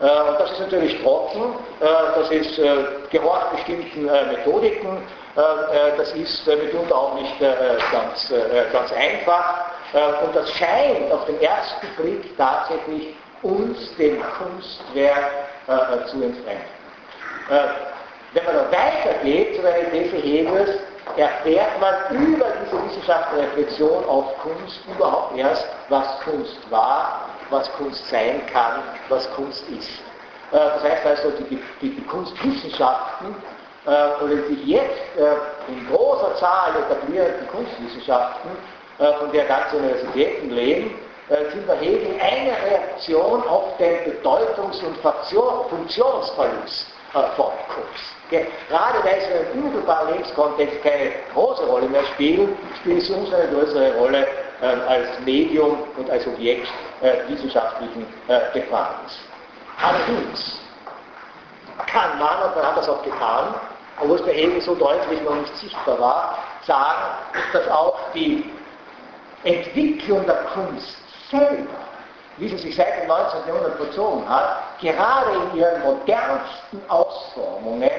Äh, das ist natürlich trocken, äh, das ist äh, gehorcht bestimmten Methodiken, das ist mitunter auch nicht ganz, ganz einfach und das scheint auf den ersten Blick tatsächlich uns dem Kunstwerk zu entfremden. Wenn man da weitergeht zu der These Hegels, erfährt man über diese wissenschaftliche Reflexion auf Kunst überhaupt erst, was Kunst war, was Kunst sein kann, was Kunst ist. Äh, das heißt also, die, die, die Kunstwissenschaften äh, oder sich jetzt äh, in großer Zahl etablierten Kunstwissenschaften, von der ganze Universitäten leben, sind Hegel eine Reaktion auf den Bedeutungs- und Funktionsverlust von Kunst. Gerade weil sie im unmittelbaren Lebenskontext keine große Rolle mehr spielen, spielen sie uns eine größere Rolle als Medium und als Objekt wissenschaftlichen äh, Befragens. Allerdings kann man, und man hat das auch getan, obwohl es bei Hegel so deutlich noch nicht sichtbar war, sagen, dass auch die Entwicklung der Kunst selber, wie sie sich seit dem 19. Jahrhundert vollzogen hat, gerade in ihren modernsten Ausformungen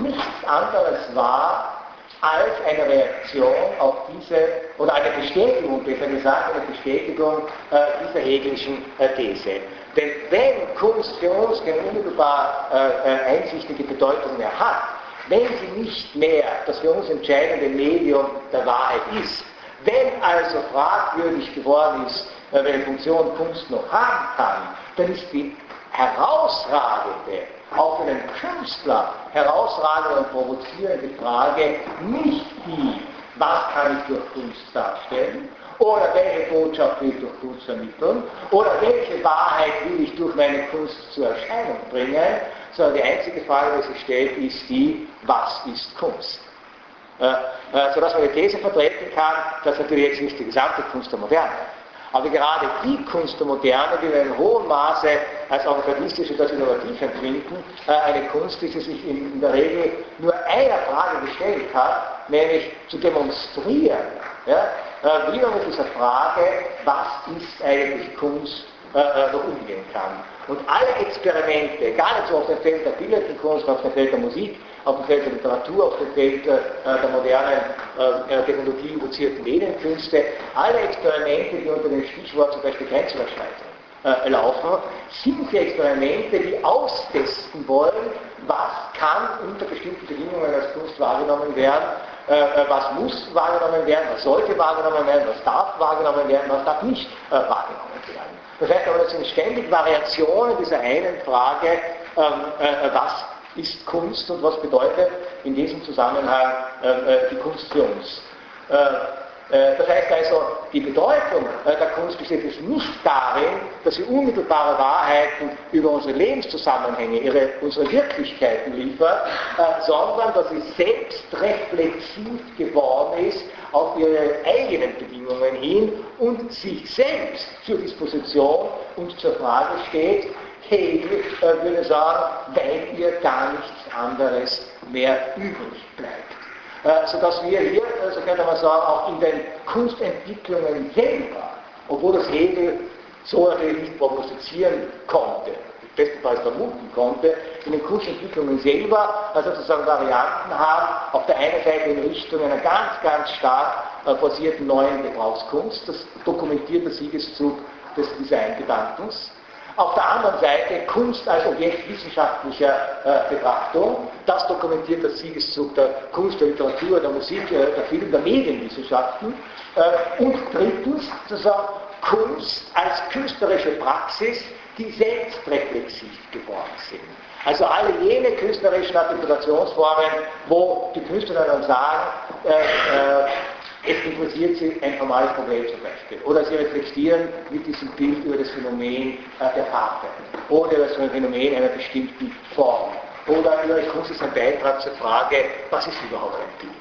nichts anderes war als eine Reaktion auf diese, oder eine Bestätigung, besser gesagt, eine Bestätigung äh, dieser hegelischen äh, These. Denn wenn Kunst für uns keine unmittelbar äh, äh, einsichtige Bedeutung mehr hat, wenn sie nicht mehr das für uns entscheidende Medium der Wahrheit ist, wenn also fragwürdig geworden ist, äh, welche Funktion Kunst noch haben kann, dann ist die herausragende, auch für den Künstler herausragende und provozierende Frage nicht die, was kann ich durch Kunst darstellen, oder welche Botschaft will ich durch Kunst vermitteln, oder welche Wahrheit will ich durch meine Kunst zur Erscheinung bringen, sondern die einzige Frage, die sich stellt, ist die, was ist Kunst? Äh, äh, sodass man die These vertreten kann, dass natürlich jetzt nicht die gesamte Kunst der Moderne aber gerade die Kunst der Moderne, die in einem hohen Maße als avantgardistische als innovativ empfinden, äh, eine Kunst, die sie sich in, der Regel nur einer Frage gestellt hat, nämlich zu demonstrieren, ja, äh, wie man mit dieser Frage, was ist eigentlich Kunst, äh, noch umgehen kann. Und alle Experimente, egal ob auf dem Feld der bildenden Kunst, auf dem Feld der Musik, auf dem Feld der Literatur, auf dem Feld äh, der modernen äh, äh technologieinduzierten Medienkünste, alle Experimente, die unter dem Stichwort zum Beispiel Grenzüberschreitung äh, laufen, sind die Experimente, die austesten wollen, was kann unter bestimmten Bedingungen als Kunst wahrgenommen werden, äh, äh, was muss wahrgenommen werden, was sollte wahrgenommen werden, was darf wahrgenommen werden, was darf nicht wahrgenommen werden. Das heißt aber, das sind ständig Variationen dieser einen Frage, ähm, was ist Kunst und was bedeutet in diesem Zusammenhang äh, äh, die Kunst für uns. Äh, das heißt also, die Bedeutung der Kunst besteht jetzt nicht darin, dass sie unmittelbare Wahrheiten über unsere Lebenszusammenhänge, ihre, unsere Wirklichkeiten liefert, sondern dass sie selbstreflexiv geworden ist auf ihre eigenen Bedingungen hin und sich selbst zur Disposition und zur Frage steht, Hegel äh, würde sagen, weil ihr gar nichts anderes mehr übrig bleibt. Äh, sodass wir hier, äh, so könnte man sagen, auch in den Kunstentwicklungen selber, obwohl das Hegel so natürlich nicht prognostizieren konnte, bestenfalls vermuten konnte, in den Kunstentwicklungen selber also sozusagen Varianten haben, auf der einen Seite in Richtung einer ganz, ganz stark forcierten neuen Gebrauchskunst, das dokumentiert der Siegeszug des Designgedankens, auf der anderen Seite Kunst als Objekt wissenschaftlicher äh, Betrachtung. Das dokumentiert der Siegeszug der Kunst, der Literatur, der Musik, äh, der Film, der Medienwissenschaften. Äh, und drittens sozusagen Kunst als künstlerische Praxis, die selbstreflexiv geworden sind. Also alle jene künstlerischen Artikulationsformen, wo die Künstler dann sagen, äh, äh, es interessiert Sie ein formales Problem zum Beispiel. Oder Sie reflektieren mit diesem Bild über das Phänomen äh, der Farbe. Oder über das Phänomen einer bestimmten Form. Oder über Kunst ist ein Beitrag zur Frage, was ist überhaupt ein Bild?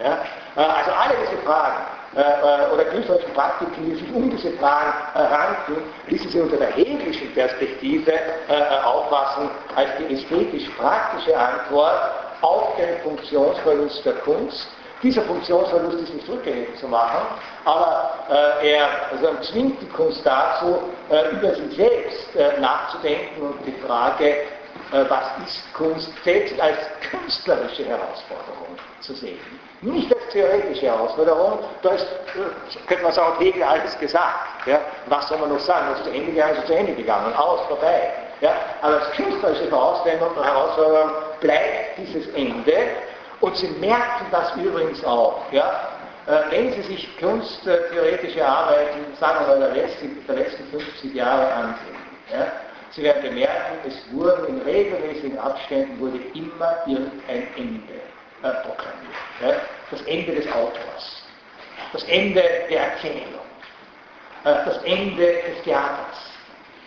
Ja? Äh, also alle diese Fragen äh, äh oder künstlerischen Praktiken, die sich um diese Fragen äh, ranken, ließen Sie unter der hegelischen Perspektive äh, auffassen als die ästhetisch-praktische Antwort auf den Funktionsverlust der Kunst dieser Funktionsverlust ist nicht rückgängig zu machen, aber äh, er also zwingt die Kunst dazu, äh, über sich selbst äh, nachzudenken und die Frage, äh, was ist Kunst, selbst als künstlerische Herausforderung zu sehen. Nicht als theoretische Herausforderung, da ist, äh, könnte man sagen, Hegel alles gesagt. Ja? Was soll man noch sagen? Was ist zu Ende gegangen, ist zu Ende gegangen, aus, vorbei. Ja? Aber als künstlerische Herausforderung bleibt dieses Ende und Sie merken das übrigens auch. Ja? Äh, wenn Sie sich kunsttheoretische Arbeiten, sagen wir mal, der letzten, der letzten 50 Jahre ansehen, ja? Sie werden bemerken, es wurden in regelmäßigen Abständen wurde immer irgendein Ende äh, proklamiert. Ja? Das Ende des Autors, das Ende der Erzählung, äh, das Ende des Theaters,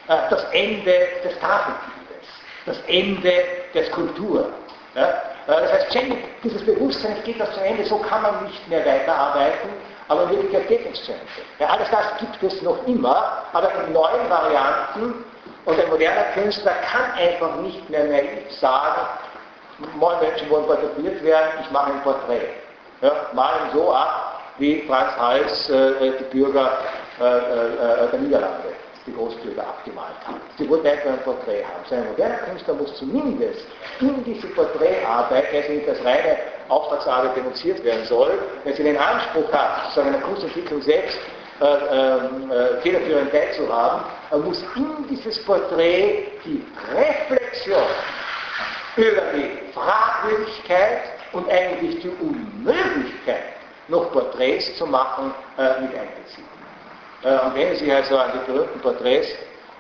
äh, das Ende des Tafelbildes, das Ende der Skulptur. Ja? Äh, das heißt, dieses Bewusstsein geht das zu Ende, so kann man nicht mehr weiterarbeiten, aber in Wirklichkeit geht nichts zu Ende. Ja, alles das gibt es noch immer, aber in neuen Varianten und ein moderner Künstler kann einfach nicht mehr naiv sagen, neun Menschen wollen porträtiert werden, ich mache ein Porträt. Ja, malen so ab, wie Franz Hals äh, die Bürger äh, äh, der Niederlande, die Großbürger abgemalt haben. Sie wollten einfach ein Porträt haben. So ein moderner Künstler muss zumindest in diese Porträtarbeit, also nicht als reine Auftragsarbeit denunziert werden soll, wenn sie den Anspruch hat, sozusagen in der Kunstentwicklung selbst äh, ähm, äh, federführend teilzuhaben, muss in dieses Porträt die Reflexion über die Fragwürdigkeit und eigentlich die Unmöglichkeit, noch Porträts zu machen, äh, mit einbeziehen. Äh, und wenn Sie sich also an die berühmten Porträts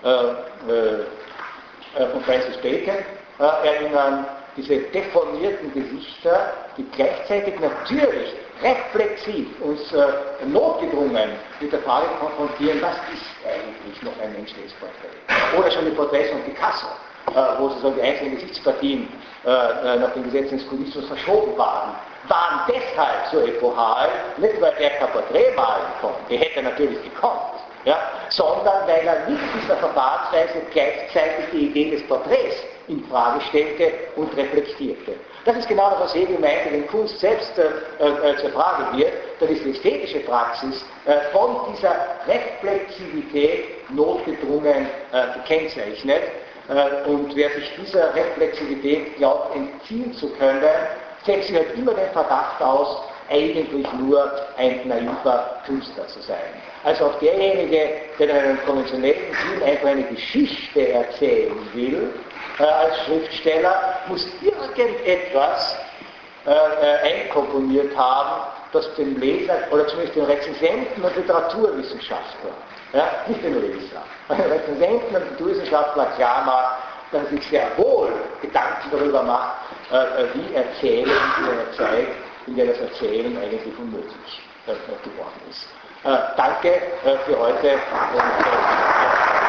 äh, äh, von Francis Bacon äh, erinnern, diese deformierten Gesichter, die gleichzeitig natürlich reflexiv uns äh, notgedrungen mit der Frage konfrontieren, was ist eigentlich noch ein menschliches Porträt? Oder schon die Porträts von Picasso, äh, wo sozusagen die einzelnen Gesichtspartien äh, äh, nach den Gesetzen des Kubismus verschoben waren, waren deshalb so epochal, nicht weil er kein Porträt malen konnte, die hätte er natürlich gekonnt, ja, sondern weil er mit dieser Verfahrensweise gleichzeitig die Idee des Porträts in Frage stellte und reflektierte. Das ist genau das, was Hegel meinte, wenn Kunst selbst äh, äh, zur Frage wird, dann ist die ästhetische Praxis äh, von dieser Reflexivität notgedrungen äh, gekennzeichnet. Äh, und wer sich dieser Reflexivität glaubt, entziehen zu können, setzt sich halt immer den Verdacht aus, eigentlich nur ein naiver Künstler zu sein. Also auch derjenige, der in einem konventionellen Sinn einfach eine Geschichte erzählen will, äh, als Schriftsteller, muss irgendetwas äh, äh, einkomponiert haben, das dem Leser oder zumindest den Rezensenten und Literaturwissenschaftler, ja, nicht den Leser, den Rezensenten und Literaturwissenschaftler klar macht, dass er sich sehr wohl Gedanken darüber macht, wie Erzählen in einer Zeit, in der das Erzählen eigentlich unmöglich äh, geworden ist. Äh, danke für heute und